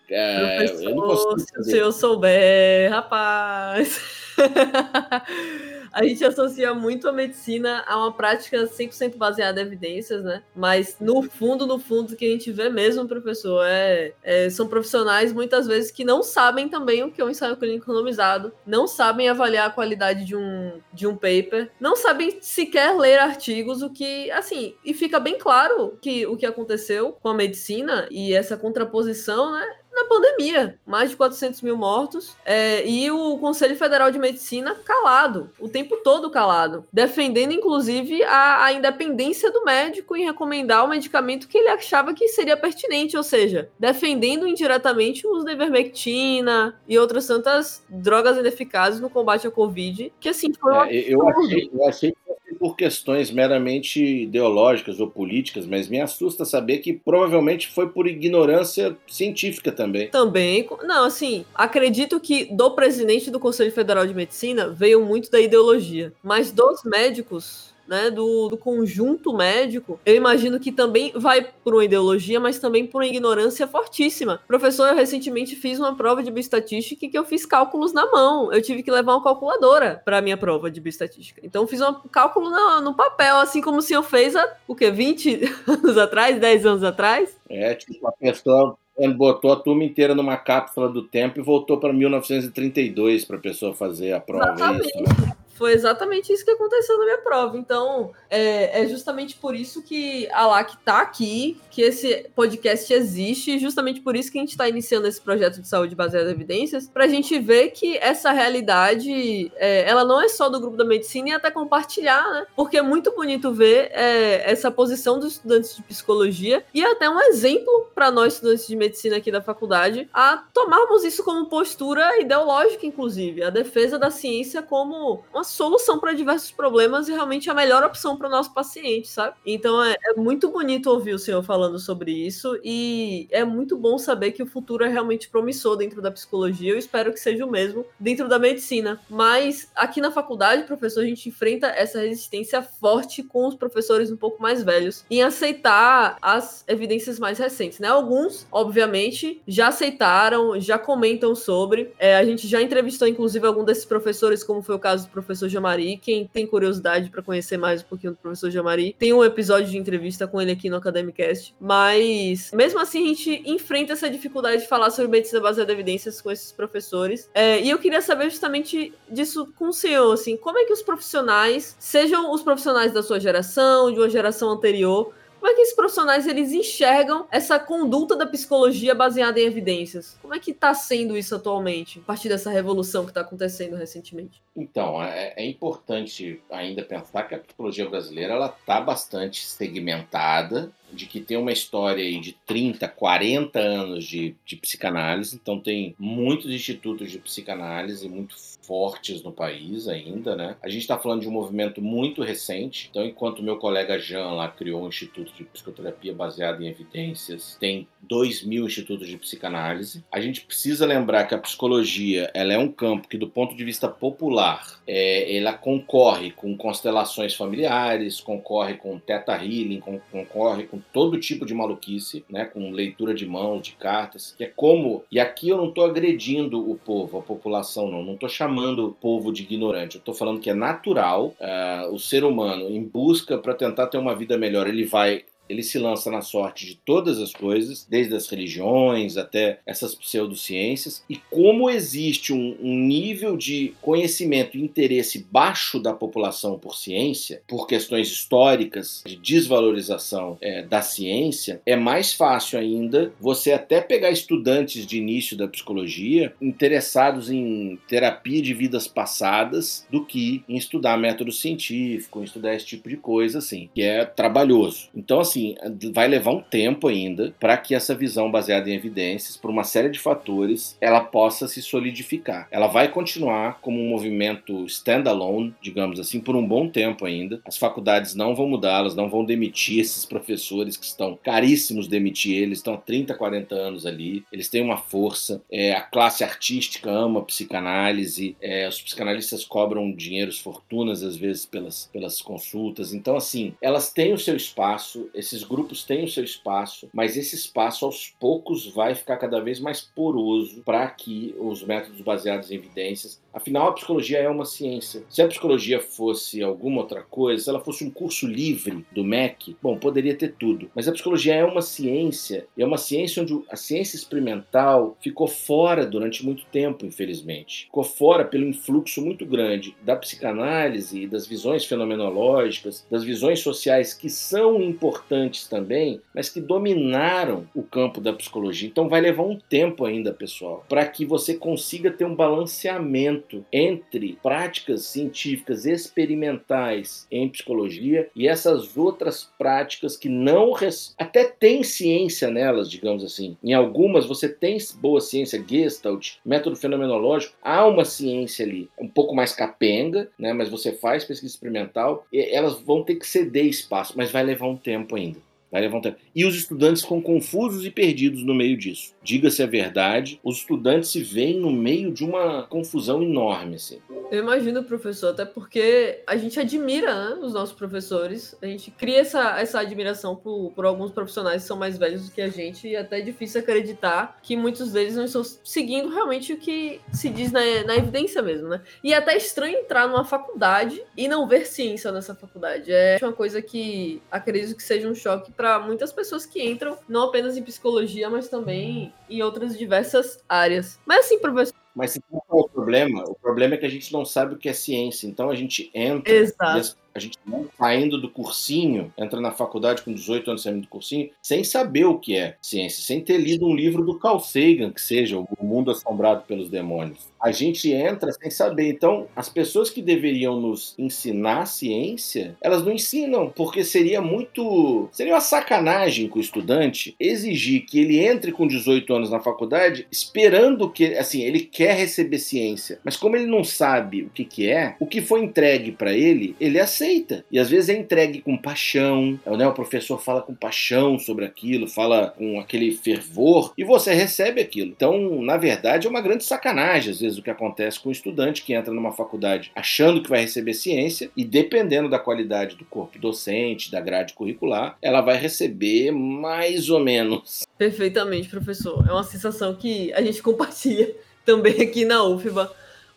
é eu não consigo se eu souber, rapaz. a gente associa muito a medicina a uma prática 100% baseada em evidências, né? Mas no fundo, no fundo, o que a gente vê mesmo, professor, é, é, são profissionais muitas vezes que não sabem também o que é um ensaio clínico randomizado, não sabem avaliar a qualidade de um, de um paper, não sabem sequer ler artigos, o que, assim, e fica bem claro que o que aconteceu com a medicina e essa contraposição, né? Na pandemia. Mais de 400 mil mortos. É, e o Conselho Federal de Medicina calado, o tempo todo calado. Defendendo, inclusive, a, a independência do médico em recomendar o medicamento que ele achava que seria pertinente. Ou seja, defendendo indiretamente o uso da ivermectina e outras tantas drogas ineficazes no combate à Covid. Que, assim, foi é, eu, achei, eu achei por questões meramente ideológicas ou políticas, mas me assusta saber que provavelmente foi por ignorância científica também. Também. Não, assim, acredito que do presidente do Conselho Federal de Medicina veio muito da ideologia, mas dos médicos né, do, do conjunto médico, eu imagino que também vai por uma ideologia, mas também por uma ignorância fortíssima. Professor, eu recentemente fiz uma prova de bioestatística que eu fiz cálculos na mão. Eu tive que levar uma calculadora para minha prova de bioestatística. Então, eu fiz um cálculo no, no papel, assim como o senhor fez há, o quê, 20 anos atrás, 10 anos atrás? É, tipo, a pessoa botou a turma inteira numa cápsula do tempo e voltou para 1932 para a pessoa fazer a prova. Exatamente. É isso, né? Foi exatamente isso que aconteceu na minha prova. Então, é, é justamente por isso que a LAC está aqui, que esse podcast existe, justamente por isso que a gente está iniciando esse projeto de saúde baseada em evidências, para a gente ver que essa realidade, é, ela não é só do grupo da medicina e até compartilhar, né? Porque é muito bonito ver é, essa posição dos estudantes de psicologia e até um exemplo para nós estudantes de medicina aqui da faculdade a tomarmos isso como postura ideológica, inclusive, a defesa da ciência como uma solução para diversos problemas e realmente a melhor opção para o nosso paciente, sabe? Então é, é, muito bonito ouvir o senhor falando sobre isso e é muito bom saber que o futuro é realmente promissor dentro da psicologia. Eu espero que seja o mesmo dentro da medicina. Mas aqui na faculdade, professor, a gente enfrenta essa resistência forte com os professores um pouco mais velhos em aceitar as evidências mais recentes, né? Alguns, obviamente, já aceitaram, já comentam sobre. É, a gente já entrevistou, inclusive, algum desses professores, como foi o caso do professor professor Jamari. Quem tem curiosidade para conhecer mais um pouquinho do professor Jamari, tem um episódio de entrevista com ele aqui no Academicast. Mas, mesmo assim, a gente enfrenta essa dificuldade de falar sobre medicina baseada em evidências com esses professores. É, e eu queria saber justamente disso com o senhor, assim, como é que os profissionais, sejam os profissionais da sua geração, de uma geração anterior, como é que esses profissionais eles enxergam essa conduta da psicologia baseada em evidências? Como é que está sendo isso atualmente, a partir dessa revolução que está acontecendo recentemente? Então, é, é, importante ainda pensar que a psicologia brasileira ela está bastante segmentada de que tem uma história aí de 30, 40 anos de, de psicanálise, então tem muitos institutos de psicanálise muito fortes no país ainda, né? A gente está falando de um movimento muito recente, então enquanto meu colega Jean lá criou um instituto de psicoterapia baseado em evidências, tem 2 mil institutos de psicanálise. A gente precisa lembrar que a psicologia ela é um campo que, do ponto de vista popular, é, ela concorre com constelações familiares, concorre com teta healing, concorre com todo tipo de maluquice, né, com leitura de mãos, de cartas, que é como. E aqui eu não estou agredindo o povo, a população, não. Não estou chamando o povo de ignorante. Eu estou falando que é natural uh, o ser humano, em busca para tentar ter uma vida melhor, ele vai ele se lança na sorte de todas as coisas, desde as religiões até essas pseudociências, e como existe um, um nível de conhecimento e interesse baixo da população por ciência, por questões históricas de desvalorização é, da ciência, é mais fácil ainda você até pegar estudantes de início da psicologia interessados em terapia de vidas passadas do que em estudar método científico, em estudar esse tipo de coisa, assim, que é trabalhoso. Então, assim, assim, vai levar um tempo ainda para que essa visão baseada em evidências, por uma série de fatores, ela possa se solidificar. Ela vai continuar como um movimento standalone, digamos assim, por um bom tempo ainda. As faculdades não vão mudar, elas não vão demitir esses professores que estão caríssimos demitir eles, estão há 30, 40 anos ali, eles têm uma força. É, a classe artística ama psicanálise, é, os psicanalistas cobram dinheiros, fortunas às vezes pelas, pelas consultas. Então, assim, elas têm o seu espaço, esses grupos têm o seu espaço, mas esse espaço aos poucos vai ficar cada vez mais poroso para que os métodos baseados em evidências. Afinal, a psicologia é uma ciência. Se a psicologia fosse alguma outra coisa, se ela fosse um curso livre do MEC, bom, poderia ter tudo. Mas a psicologia é uma ciência, e é uma ciência onde a ciência experimental ficou fora durante muito tempo, infelizmente. Ficou fora pelo influxo muito grande da psicanálise das visões fenomenológicas, das visões sociais que são importantes importantes também, mas que dominaram o campo da psicologia. Então vai levar um tempo ainda, pessoal, para que você consiga ter um balanceamento entre práticas científicas experimentais em psicologia e essas outras práticas que não res... até tem ciência nelas, digamos assim. Em algumas você tem boa ciência, Gestalt, método fenomenológico, há uma ciência ali, um pouco mais capenga, né, mas você faz pesquisa experimental, elas vão ter que ceder espaço, mas vai levar um tempo ainda. Vai. E os estudantes ficam confusos e perdidos no meio disso. Diga-se a verdade, os estudantes se veem no meio de uma confusão enorme. Assim. Eu imagino, professor, até porque a gente admira né, os nossos professores, a gente cria essa, essa admiração por, por alguns profissionais que são mais velhos do que a gente, e até é difícil acreditar que muitos deles não estão seguindo realmente o que se diz na, na evidência mesmo, né? E é até estranho entrar numa faculdade e não ver ciência nessa faculdade. É uma coisa que acredito que seja um choque para muitas pessoas que entram não apenas em psicologia, mas também em outras diversas áreas. Mas assim, professor. Mas qual é o problema? O problema é que a gente não sabe o que é ciência. Então a gente entra. Exato a gente saindo do cursinho, entra na faculdade com 18 anos saindo do cursinho, sem saber o que é ciência, sem ter lido um livro do Carl Sagan, que seja O Mundo Assombrado pelos Demônios. A gente entra sem saber. Então, as pessoas que deveriam nos ensinar ciência, elas não ensinam, porque seria muito. Seria uma sacanagem com o estudante exigir que ele entre com 18 anos na faculdade esperando que. Assim, ele quer receber ciência, mas como ele não sabe o que, que é, o que foi entregue para ele, ele aceita aceita. E às vezes é entregue com paixão, né? o professor fala com paixão sobre aquilo, fala com aquele fervor, e você recebe aquilo. Então, na verdade, é uma grande sacanagem, às vezes, o que acontece com o estudante que entra numa faculdade achando que vai receber ciência, e dependendo da qualidade do corpo docente, da grade curricular, ela vai receber mais ou menos. Perfeitamente, professor. É uma sensação que a gente compartilha também aqui na UFBA.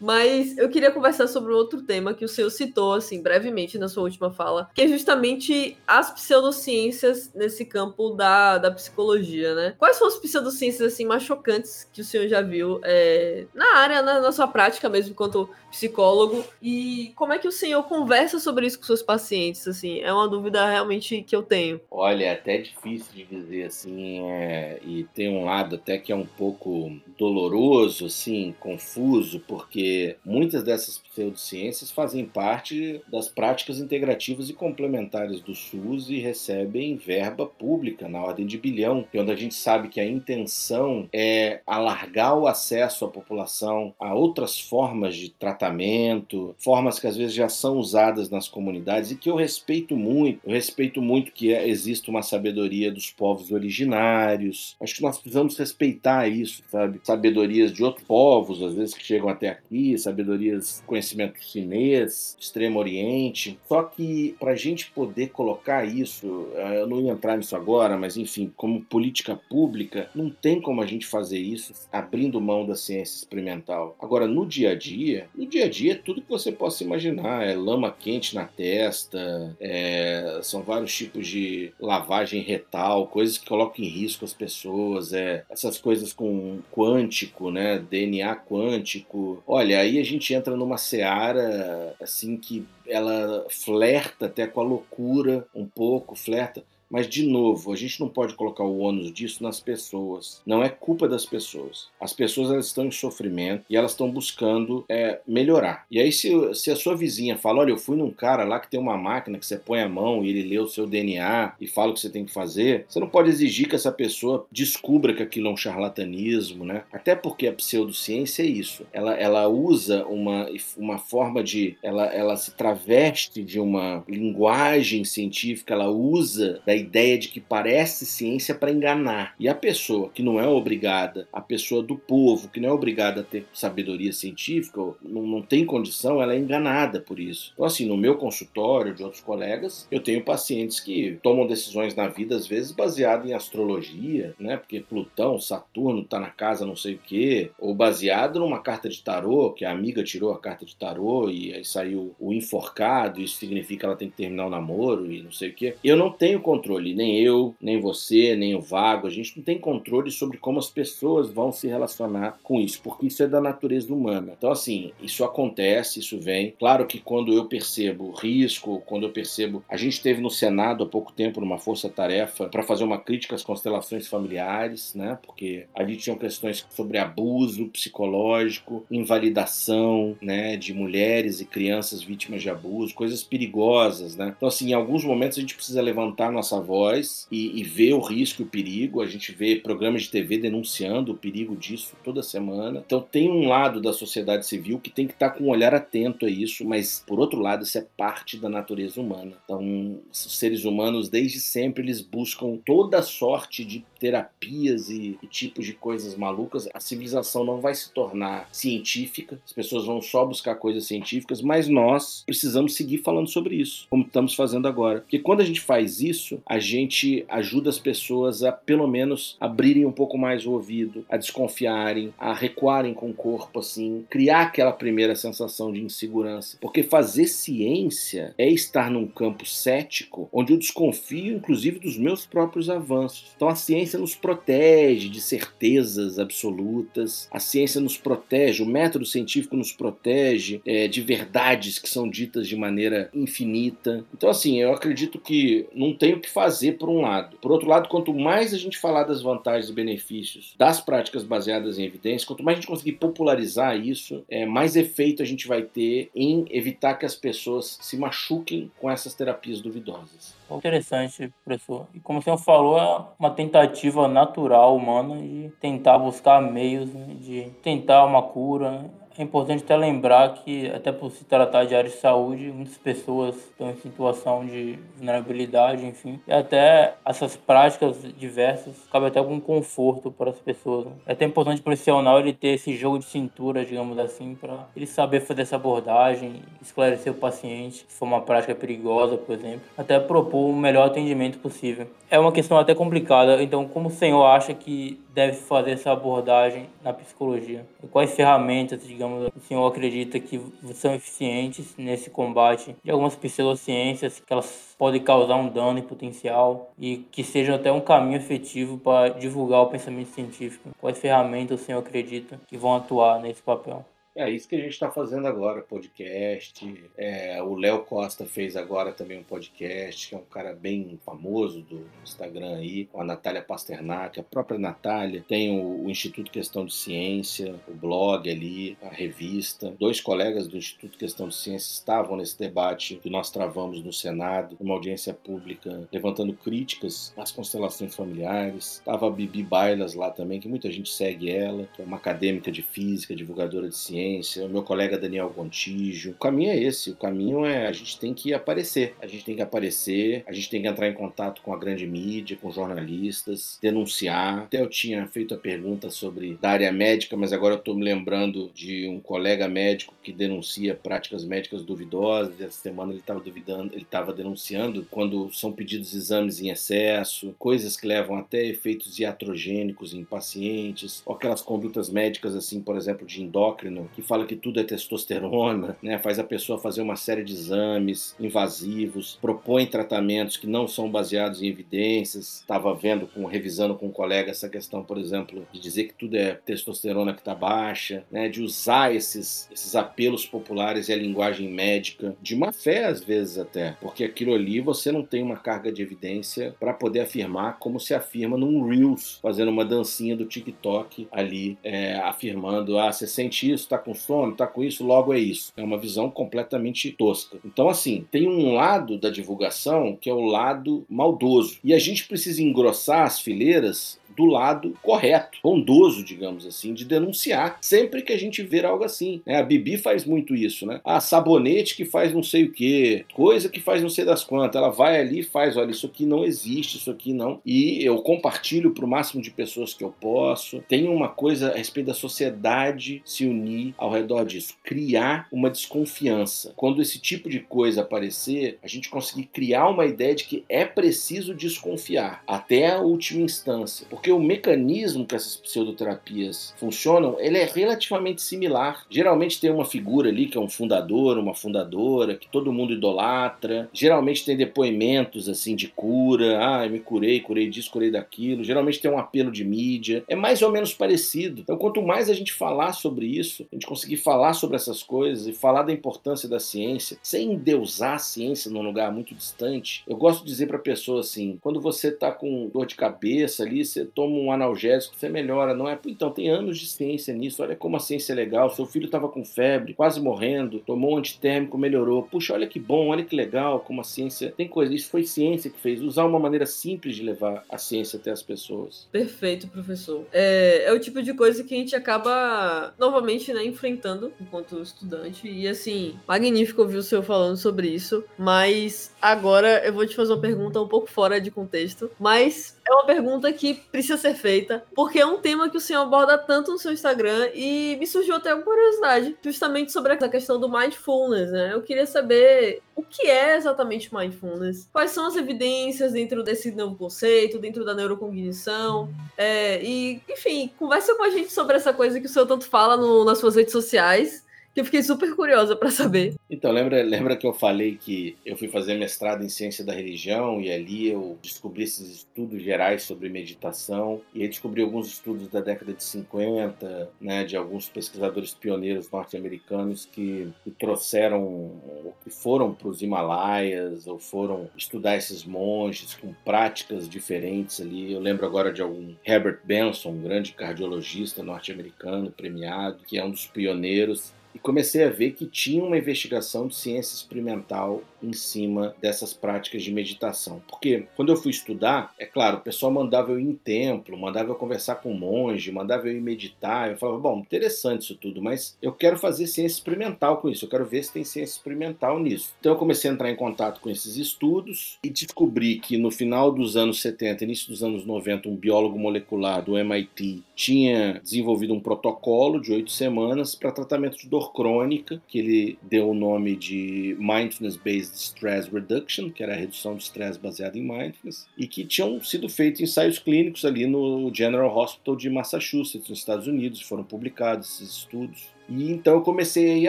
Mas eu queria conversar sobre outro tema que o senhor citou, assim, brevemente na sua última fala, que é justamente as pseudociências nesse campo da, da psicologia, né? Quais são as pseudociências, assim, mais chocantes que o senhor já viu é, na área, na, na sua prática mesmo, enquanto psicólogo? E como é que o senhor conversa sobre isso com seus pacientes, assim? É uma dúvida realmente que eu tenho. Olha, é até difícil de dizer, assim, é... e tem um lado até que é um pouco doloroso, assim, confuso, porque muitas dessas pseudociências fazem parte das práticas integrativas e complementares do SUS e recebem verba pública na ordem de bilhão, onde a gente sabe que a intenção é alargar o acesso à população a outras formas de tratamento, formas que às vezes já são usadas nas comunidades e que eu respeito muito. Eu respeito muito que exista uma sabedoria dos povos originários. Acho que nós precisamos respeitar isso, sabe? Sabedorias de outros povos, às vezes que chegam até sabedorias, conhecimento chinês, Extremo Oriente. Só que para a gente poder colocar isso, eh, eu não ia entrar nisso agora, mas enfim, como política pública, não tem como a gente fazer isso abrindo mão da ciência experimental. Agora, no dia a dia, no dia a dia é tudo que você possa imaginar. É lama quente na testa, é, são vários tipos de lavagem retal, coisas que colocam em risco as pessoas, é, essas coisas com quântico, né, DNA quântico. Olha, e aí a gente entra numa seara assim que ela flerta até com a loucura um pouco, flerta mas, de novo, a gente não pode colocar o ônus disso nas pessoas. Não é culpa das pessoas. As pessoas elas estão em sofrimento e elas estão buscando é, melhorar. E aí, se, se a sua vizinha fala: Olha, eu fui num cara lá que tem uma máquina que você põe a mão e ele lê o seu DNA e fala o que você tem que fazer, você não pode exigir que essa pessoa descubra que aquilo é um charlatanismo, né? Até porque a pseudociência é isso. Ela, ela usa uma, uma forma de. Ela, ela se traveste de uma linguagem científica, ela usa da ideia de que parece ciência para enganar. E a pessoa que não é obrigada, a pessoa do povo que não é obrigada a ter sabedoria científica, não, não tem condição, ela é enganada por isso. Então, assim, no meu consultório, de outros colegas, eu tenho pacientes que tomam decisões na vida, às vezes, baseado em astrologia, né? Porque Plutão, Saturno está na casa não sei o quê, ou baseado numa carta de tarô, que a amiga tirou a carta de tarô e aí saiu o enforcado, isso significa que ela tem que terminar o namoro e não sei o quê. Eu não tenho controle controle, nem eu, nem você, nem o Vago, a gente não tem controle sobre como as pessoas vão se relacionar com isso, porque isso é da natureza humana. Então, assim, isso acontece, isso vem. Claro que quando eu percebo risco, quando eu percebo. A gente teve no Senado há pouco tempo, numa força-tarefa, para fazer uma crítica às constelações familiares, né? Porque ali tinham questões sobre abuso psicológico, invalidação, né? De mulheres e crianças vítimas de abuso, coisas perigosas, né? Então, assim, em alguns momentos a gente precisa levantar nossa nossa voz e, e ver o risco e o perigo. A gente vê programas de TV denunciando o perigo disso toda semana. Então tem um lado da sociedade civil que tem que estar com um olhar atento a isso, mas por outro lado, isso é parte da natureza humana. Então, os seres humanos, desde sempre, eles buscam toda sorte de terapias e, e tipos de coisas malucas. A civilização não vai se tornar científica, as pessoas vão só buscar coisas científicas, mas nós precisamos seguir falando sobre isso, como estamos fazendo agora. Porque quando a gente faz isso, a gente ajuda as pessoas a, pelo menos, abrirem um pouco mais o ouvido, a desconfiarem, a recuarem com o corpo, assim, criar aquela primeira sensação de insegurança. Porque fazer ciência é estar num campo cético, onde eu desconfio, inclusive, dos meus próprios avanços. Então a ciência nos protege de certezas absolutas, a ciência nos protege, o método científico nos protege é, de verdades que são ditas de maneira infinita. Então, assim, eu acredito que não tem o que fazer por um lado. Por outro lado, quanto mais a gente falar das vantagens e benefícios das práticas baseadas em evidência, quanto mais a gente conseguir popularizar isso, é, mais efeito a gente vai ter em evitar que as pessoas se machuquem com essas terapias duvidosas. Interessante, professor. E como o senhor falou, é uma tentativa natural humana de tentar buscar meios né, de tentar uma cura é importante até lembrar que, até por se tratar de área de saúde, muitas pessoas estão em situação de vulnerabilidade, enfim. E até essas práticas diversas cabe até algum conforto para as pessoas. Né? É até importante o profissional ele ter esse jogo de cintura, digamos assim, para ele saber fazer essa abordagem, esclarecer o paciente, se for uma prática perigosa, por exemplo, até propor o melhor atendimento possível. É uma questão até complicada, então como o senhor acha que deve fazer essa abordagem na psicologia? E quais ferramentas, digamos, digamos, o senhor acredita que são eficientes nesse combate de algumas pseudociências que elas podem causar um dano potencial e que sejam até um caminho efetivo para divulgar o pensamento científico? Quais ferramentas o senhor acredita que vão atuar nesse papel? É isso que a gente está fazendo agora, podcast. É, o Léo Costa fez agora também um podcast, que é um cara bem famoso do Instagram aí, com a Natália Pasternak, a própria Natália. Tem o, o, Instituto Questão de Ciência, o blog ali, a revista. Dois colegas do Instituto Questão de Ciência estavam nesse debate que nós travamos no Senado, numa audiência pública, levantando críticas às constelações familiares. Estava a Bibi Bailas lá também, que muita gente segue ela, que é uma acadêmica de física, divulgadora de ciência o meu colega Daniel Gontijo. O caminho é esse, o caminho é a gente tem que aparecer, a gente tem que aparecer, a gente tem que entrar em contato com a grande mídia, com jornalistas, denunciar. Até eu tinha feito a pergunta sobre da área médica, mas agora eu estou me lembrando de um colega médico que denuncia práticas médicas duvidosas. Essa semana ele estava duvidando, ele estava denunciando quando são pedidos exames em excesso, coisas que levam até efeitos iatrogênicos em pacientes, ou aquelas condutas médicas assim, por exemplo, de endócrino que fala que tudo é testosterona, né? faz a pessoa fazer uma série de exames invasivos, propõe tratamentos que não são baseados em evidências. Estava vendo, com, revisando com um colega essa questão, por exemplo, de dizer que tudo é testosterona que está baixa, né? de usar esses, esses apelos populares e a linguagem médica, de má fé às vezes até, porque aquilo ali você não tem uma carga de evidência para poder afirmar como se afirma num Reels, fazendo uma dancinha do TikTok ali, é, afirmando: ah, você sente isso, tá com sono, tá com isso, logo é isso. É uma visão completamente tosca. Então, assim, tem um lado da divulgação que é o lado maldoso. E a gente precisa engrossar as fileiras do lado correto, bondoso, digamos assim, de denunciar sempre que a gente ver algo assim. Né? A Bibi faz muito isso, né? A sabonete que faz não sei o que, coisa que faz não sei das quantas. Ela vai ali e faz, olha, isso aqui não existe, isso aqui não. E eu compartilho para o máximo de pessoas que eu posso. Tem uma coisa a respeito da sociedade se unir ao redor disso, criar uma desconfiança. Quando esse tipo de coisa aparecer, a gente conseguir criar uma ideia de que é preciso desconfiar até a última instância. Porque porque o mecanismo que essas pseudoterapias funcionam, ele é relativamente similar. Geralmente tem uma figura ali que é um fundador, uma fundadora, que todo mundo idolatra. Geralmente tem depoimentos assim de cura, ah, eu me curei, curei disso, curei daquilo. Geralmente tem um apelo de mídia. É mais ou menos parecido. Então, quanto mais a gente falar sobre isso, a gente conseguir falar sobre essas coisas e falar da importância da ciência, sem endeusar a ciência num lugar muito distante, eu gosto de dizer para pessoa assim, quando você tá com dor de cabeça ali, você toma um analgésico, você melhora. Não é? Então, tem anos de ciência nisso. Olha como a ciência é legal. Seu filho estava com febre, quase morrendo, tomou um antitérmico, melhorou. Puxa, olha que bom, olha que legal como a ciência tem coisa. Isso foi ciência que fez. Usar uma maneira simples de levar a ciência até as pessoas. Perfeito, professor. É, é o tipo de coisa que a gente acaba novamente né, enfrentando enquanto estudante. E assim, magnífico ouvir o senhor falando sobre isso. Mas agora eu vou te fazer uma pergunta um pouco fora de contexto. Mas é uma pergunta que precisa ser feita, porque é um tema que o senhor aborda tanto no seu Instagram e me surgiu até uma curiosidade, justamente sobre essa questão do mindfulness, né? Eu queria saber o que é exatamente mindfulness, quais são as evidências dentro desse novo conceito, dentro da neurocognição, é, e, enfim, conversa com a gente sobre essa coisa que o senhor tanto fala no, nas suas redes sociais que eu fiquei super curiosa para saber. Então, lembra, lembra que eu falei que eu fui fazer mestrado em ciência da religião e ali eu descobri esses estudos gerais sobre meditação e aí descobri alguns estudos da década de 50, né, de alguns pesquisadores pioneiros norte-americanos que, que, trouxeram, que foram para os Himalaias ou foram estudar esses monges com práticas diferentes ali. Eu lembro agora de algum Herbert Benson, um grande cardiologista norte-americano premiado, que é um dos pioneiros e comecei a ver que tinha uma investigação de ciência experimental em cima dessas práticas de meditação. Porque quando eu fui estudar, é claro, o pessoal mandava eu ir em templo, mandava eu conversar com um monge, mandava eu ir meditar. Eu falava, bom, interessante isso tudo, mas eu quero fazer ciência experimental com isso, eu quero ver se tem ciência experimental nisso. Então eu comecei a entrar em contato com esses estudos e descobri que no final dos anos 70, início dos anos 90, um biólogo molecular do MIT tinha desenvolvido um protocolo de oito semanas para tratamento de dor crônica, que ele deu o nome de Mindfulness Based Stress Reduction, que era a redução do estresse baseado em mindfulness, e que tinham sido feitos ensaios clínicos ali no General Hospital de Massachusetts, nos Estados Unidos, foram publicados esses estudos. E então eu comecei a ir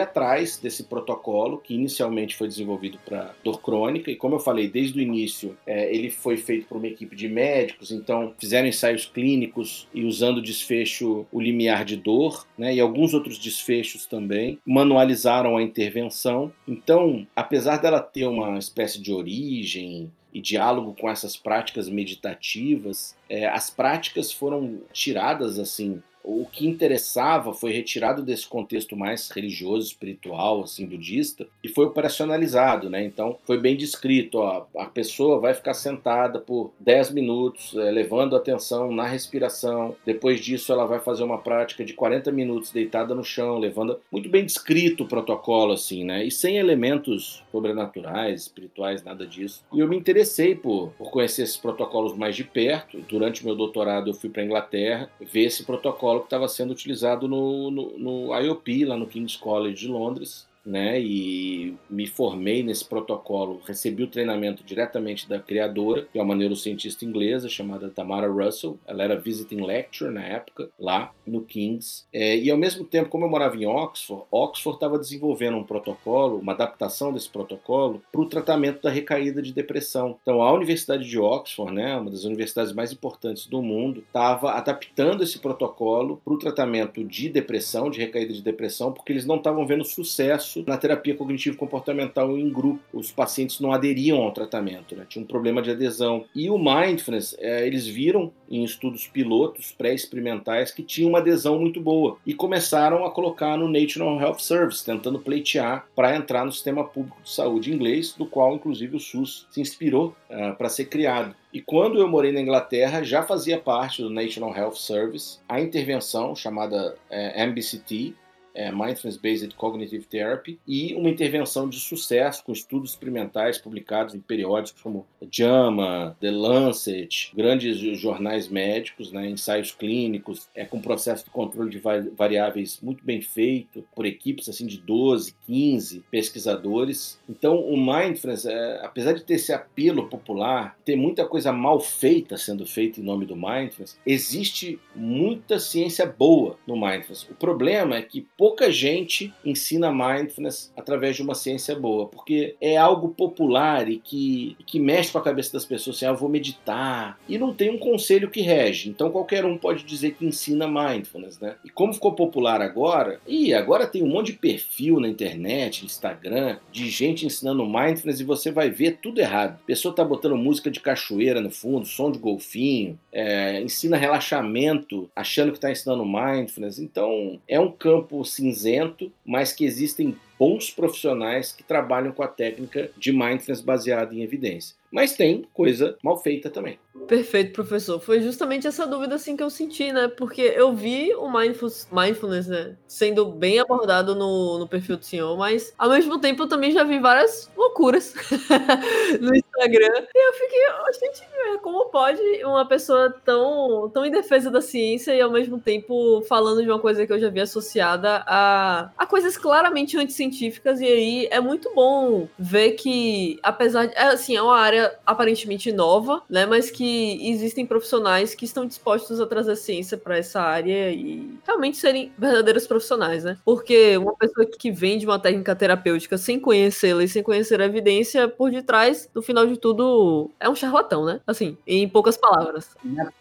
atrás desse protocolo, que inicialmente foi desenvolvido para dor crônica, e como eu falei desde o início, é, ele foi feito por uma equipe de médicos, então fizeram ensaios clínicos e usando o desfecho o limiar de dor, né, e alguns outros desfechos também, manualizaram a intervenção. Então, apesar dela ter uma espécie de origem e diálogo com essas práticas meditativas, é, as práticas foram tiradas assim o que interessava foi retirado desse contexto mais religioso, espiritual, assim, budista, e foi operacionalizado, né? Então, foi bem descrito, ó, a pessoa vai ficar sentada por 10 minutos, é, levando atenção na respiração, depois disso ela vai fazer uma prática de 40 minutos deitada no chão, levando... Muito bem descrito o protocolo, assim, né? E sem elementos sobrenaturais, espirituais, nada disso. E eu me interessei por, por conhecer esses protocolos mais de perto. Durante meu doutorado eu fui para Inglaterra ver esse protocolo protocolo que estava sendo utilizado no, no, no IOP, lá no King's College de Londres, né? E me formei nesse protocolo, recebi o treinamento diretamente da criadora, que é uma neurocientista inglesa chamada Tamara Russell. Ela era visiting lecturer na época, lá no King's. É, e ao mesmo tempo, como eu morava em Oxford, Oxford estava desenvolvendo um protocolo, uma adaptação desse protocolo para o tratamento da recaída de depressão. Então, a Universidade de Oxford, né, uma das universidades mais importantes do mundo, estava adaptando esse protocolo para o tratamento de depressão, de recaída de depressão, porque eles não estavam vendo sucesso isso na terapia cognitivo-comportamental em grupo. Os pacientes não aderiam ao tratamento, né? tinha um problema de adesão. E o mindfulness, é, eles viram em estudos pilotos pré-experimentais que tinha uma adesão muito boa e começaram a colocar no National Health Service, tentando pleitear para entrar no sistema público de saúde inglês, do qual inclusive o SUS se inspirou uh, para ser criado. E quando eu morei na Inglaterra, já fazia parte do National Health Service a intervenção chamada é, MBCT, é, Mindfulness Based Cognitive Therapy, e uma intervenção de sucesso com estudos experimentais publicados em periódicos como JAMA, The Lancet, grandes jornais médicos, né, ensaios clínicos, é, com processo de controle de variáveis muito bem feito, por equipes assim de 12, 15 pesquisadores. Então, o Mindfulness, é, apesar de ter esse apelo popular, ter muita coisa mal feita sendo feita em nome do Mindfulness, existe muita ciência boa no Mindfulness. O problema é que, pouca gente ensina mindfulness através de uma ciência boa, porque é algo popular e que, que mexe com a cabeça das pessoas assim, ah, eu vou meditar, e não tem um conselho que rege. Então qualquer um pode dizer que ensina mindfulness, né? E como ficou popular agora, e agora tem um monte de perfil na internet, no Instagram, de gente ensinando mindfulness e você vai ver tudo errado. A pessoa tá botando música de cachoeira no fundo, som de golfinho, é, ensina relaxamento, achando que está ensinando mindfulness. Então é um campo cinzento, mas que existem bons profissionais que trabalham com a técnica de mindfulness baseada em evidência. Mas tem coisa mal feita também. Perfeito, professor. Foi justamente essa dúvida assim que eu senti, né? Porque eu vi o mindfulness, mindfulness né, sendo bem abordado no, no perfil do senhor, mas ao mesmo tempo eu também já vi várias loucuras no Instagram. E eu fiquei, gente, é, como pode uma pessoa tão, tão indefesa da ciência e ao mesmo tempo falando de uma coisa que eu já vi associada a, a coisas claramente anticientíficas? E aí é muito bom ver que, apesar de. É, assim, é uma área aparentemente nova, né? Mas que existem profissionais que estão dispostos a trazer ciência para essa área e realmente serem verdadeiros profissionais, né? Porque uma pessoa que vende uma técnica terapêutica sem conhecê-la e sem conhecer a evidência por detrás, no final de tudo, é um charlatão, né? Assim, em poucas palavras.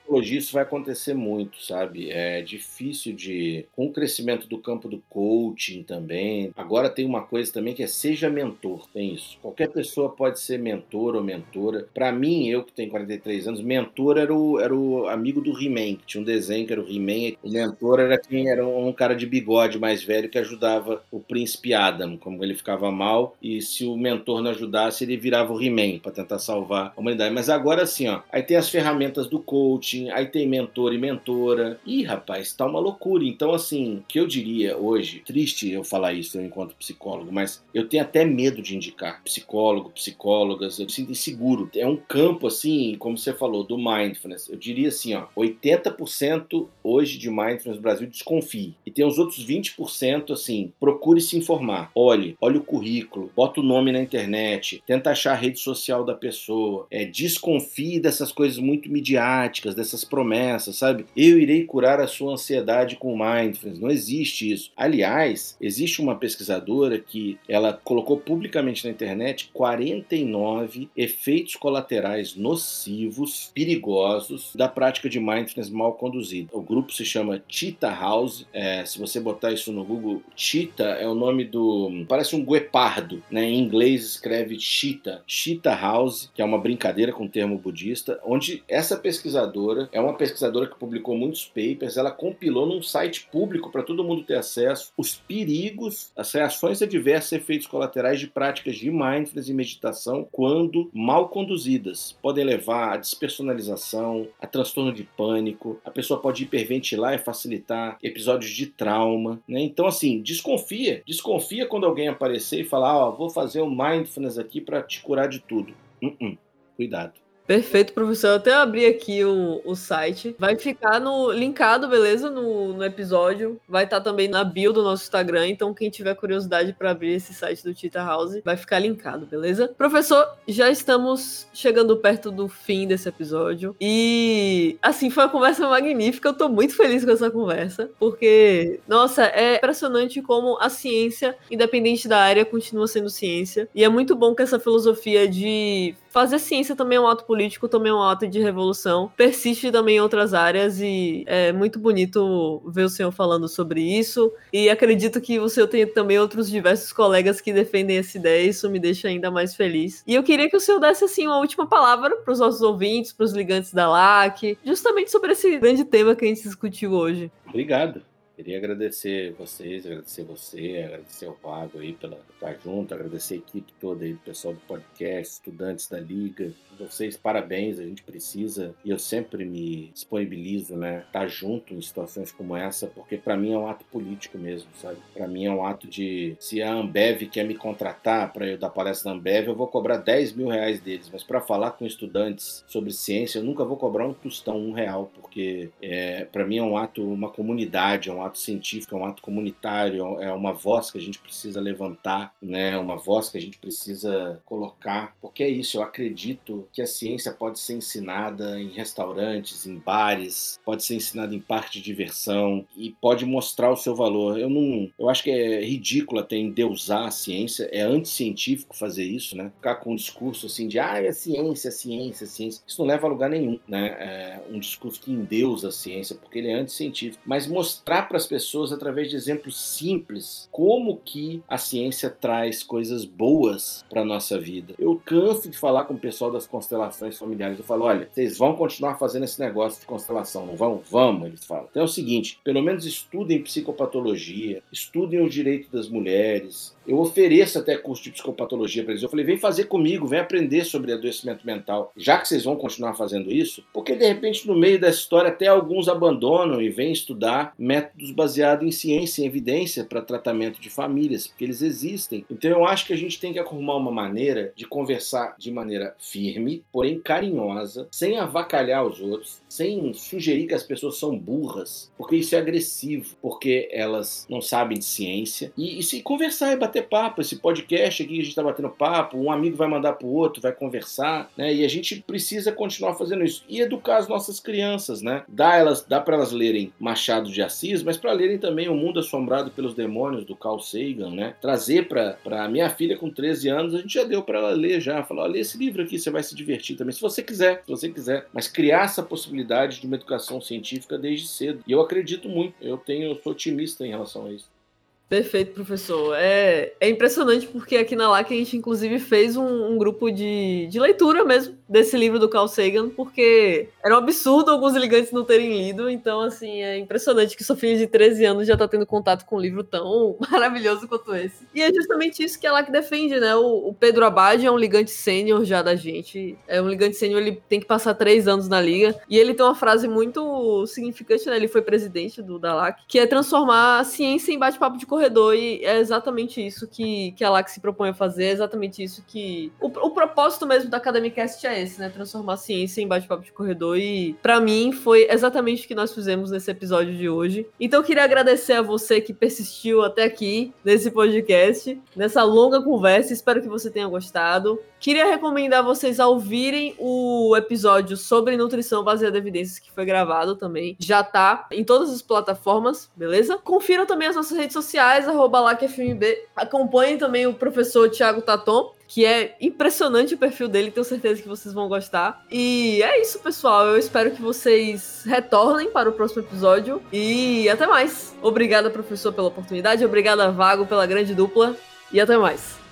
Psicologia isso vai acontecer muito, sabe? É difícil de. Com o crescimento do campo do coaching também. Agora tem uma coisa também que é seja mentor. Tem isso. Qualquer pessoa pode ser mentor ou mentora. Para mim, eu que tenho 43 anos, mentor era o, era o amigo do He-Man, que tinha um desenho que era o He-Man. O mentor era quem era um cara de bigode mais velho que ajudava o príncipe Adam, como ele ficava mal, e se o mentor não ajudasse, ele virava o He-Man para tentar salvar a humanidade. Mas agora assim, ó, aí tem as ferramentas do coaching, aí tem mentor e mentora. Ih, rapaz, tá uma loucura. Então, assim, que eu diria hoje, triste eu falar isso enquanto psicólogo, mas eu tenho até medo de indicar psicólogo, psicólogas, eu sinto inseguro. É um campo assim, como você falou, do mindfulness, eu diria assim, ó, 80% hoje de mindfulness no Brasil desconfie. E tem os outros 20% assim, procure se informar. Olhe, olhe o currículo, bota o nome na internet, tenta achar a rede social da pessoa, é, desconfie dessas coisas muito midiáticas, dessas promessas, sabe? Eu irei curar a sua ansiedade com mindfulness. Não existe isso. Aliás, existe uma pesquisadora que ela colocou publicamente na internet 49 efeitos colaterais nocivos perigosos da prática de mindfulness mal conduzida. O grupo se chama Cheetah House. É, se você botar isso no Google, Cheetah é o nome do. parece um guepardo, né? Em inglês escreve Cheetah. Cheetah House, que é uma brincadeira com o termo budista, onde essa pesquisadora é uma pesquisadora que publicou muitos papers. Ela compilou num site público para todo mundo ter acesso os perigos, as reações adversas e efeitos colaterais de práticas de mindfulness e meditação quando mal conduzidas. Podem levar a despersonalização, a transtorno de pânico, a pessoa pode hiperventilar e facilitar episódios de trauma, né? Então assim, desconfia, desconfia quando alguém aparecer e falar, ó, oh, vou fazer o um mindfulness aqui para te curar de tudo. Uh -uh. Cuidado. Perfeito, professor. Eu até abri aqui o, o site. Vai ficar no linkado, beleza? No, no episódio. Vai estar tá também na bio do nosso Instagram. Então, quem tiver curiosidade para abrir esse site do Tita House, vai ficar linkado, beleza? Professor, já estamos chegando perto do fim desse episódio. E, assim, foi uma conversa magnífica. Eu tô muito feliz com essa conversa. Porque, nossa, é impressionante como a ciência, independente da área, continua sendo ciência. E é muito bom que essa filosofia de fazer ciência também é um ato político, também é um ato de revolução. Persiste também em outras áreas e é muito bonito ver o senhor falando sobre isso. E acredito que senhor tenha também outros diversos colegas que defendem essa ideia. Isso me deixa ainda mais feliz. E eu queria que o senhor desse assim uma última palavra para os nossos ouvintes, para os ligantes da LAC, justamente sobre esse grande tema que a gente discutiu hoje. Obrigado. Queria agradecer vocês, agradecer você, agradecer o Vago aí pela estar junto, agradecer a equipe toda aí, o pessoal do podcast, estudantes da Liga, vocês, parabéns, a gente precisa, e eu sempre me disponibilizo, né, estar junto em situações como essa, porque para mim é um ato político mesmo, sabe? Para mim é um ato de, se a Ambev quer me contratar para eu dar palestra na Ambev, eu vou cobrar 10 mil reais deles, mas para falar com estudantes sobre ciência, eu nunca vou cobrar um tostão, um real, porque é, para mim é um ato, uma comunidade, é um ato científico, é um ato comunitário, é uma voz que a gente precisa levantar, né? Uma voz que a gente precisa colocar, porque é isso. Eu acredito que a ciência pode ser ensinada em restaurantes, em bares, pode ser ensinada em parte de diversão e pode mostrar o seu valor. Eu não, eu acho que é ridículo até endeusar a ciência, é anticientífico fazer isso, né? Ficar com um discurso assim de ah, é ciência, ciência, ciência. Isso não leva a lugar nenhum, né? É um discurso que endeusa a ciência, porque ele é anticientífico. Mas mostrar para as pessoas, através de exemplos simples, como que a ciência traz coisas boas para nossa vida. Eu canso de falar com o pessoal das constelações familiares. Eu falo, olha, vocês vão continuar fazendo esse negócio de constelação, não vão? Vamos, eles falam. Então é o seguinte, pelo menos estudem psicopatologia, estudem o direito das mulheres, eu ofereço até curso de psicopatologia para eles. Eu falei, vem fazer comigo, vem aprender sobre adoecimento mental. Já que vocês vão continuar fazendo isso, porque de repente no meio dessa história até alguns abandonam e vêm estudar métodos baseados em ciência e evidência para tratamento de famílias, porque eles existem. Então eu acho que a gente tem que arrumar uma maneira de conversar de maneira firme, porém carinhosa, sem avacalhar os outros, sem sugerir que as pessoas são burras, porque isso é agressivo, porque elas não sabem de ciência. E, e se conversar e bater bater papo. Esse podcast aqui a gente está batendo papo, um amigo vai mandar para o outro, vai conversar, né? E a gente precisa continuar fazendo isso e educar as nossas crianças, né? Dá elas, dá para elas lerem Machado de Assis, mas para lerem também O Mundo Assombrado pelos Demônios do Carl Sagan, né? Trazer para minha filha com 13 anos, a gente já deu para ela ler já, falou, lê esse livro aqui, você vai se divertir também, se você quiser, se você quiser, mas criar essa possibilidade de uma educação científica desde cedo. E eu acredito muito, eu tenho, eu sou otimista em relação a isso. Perfeito, professor. É, é impressionante porque aqui na LAC a gente inclusive fez um, um, grupo de, de leitura mesmo desse livro do Carl Sagan, porque era um absurdo alguns ligantes não terem lido, então assim, é impressionante que sua filha de 13 anos já tá tendo contato com um livro tão maravilhoso quanto esse. E é justamente isso que a LAC defende, né? O, o Pedro Abad é um ligante sênior já da gente, é um ligante sênior, ele tem que passar três anos na liga, e ele tem uma frase muito significante, né? Ele foi presidente do da LAC, que é transformar a ciência em bate-papo de corredor, e é exatamente isso que, que a LAC se propõe a fazer, é exatamente isso que. O, o propósito mesmo da Academicast é esse, né? Transformar a ciência em bate-papo de corredor, e para mim foi exatamente o que nós fizemos nesse episódio de hoje. Então queria agradecer a você que persistiu até aqui nesse podcast, nessa longa conversa, espero que você tenha gostado. Queria recomendar vocês a ouvirem o episódio sobre nutrição baseada em evidências que foi gravado também. Já tá em todas as plataformas, beleza? Confiram também as nossas redes sociais, arroba LACFMB. Acompanhem também o professor Thiago Taton, que é impressionante o perfil dele, tenho certeza que vocês vão gostar. E é isso, pessoal. Eu espero que vocês retornem para o próximo episódio. E até mais. Obrigada, professor, pela oportunidade. Obrigada, Vago, pela grande dupla. E até mais.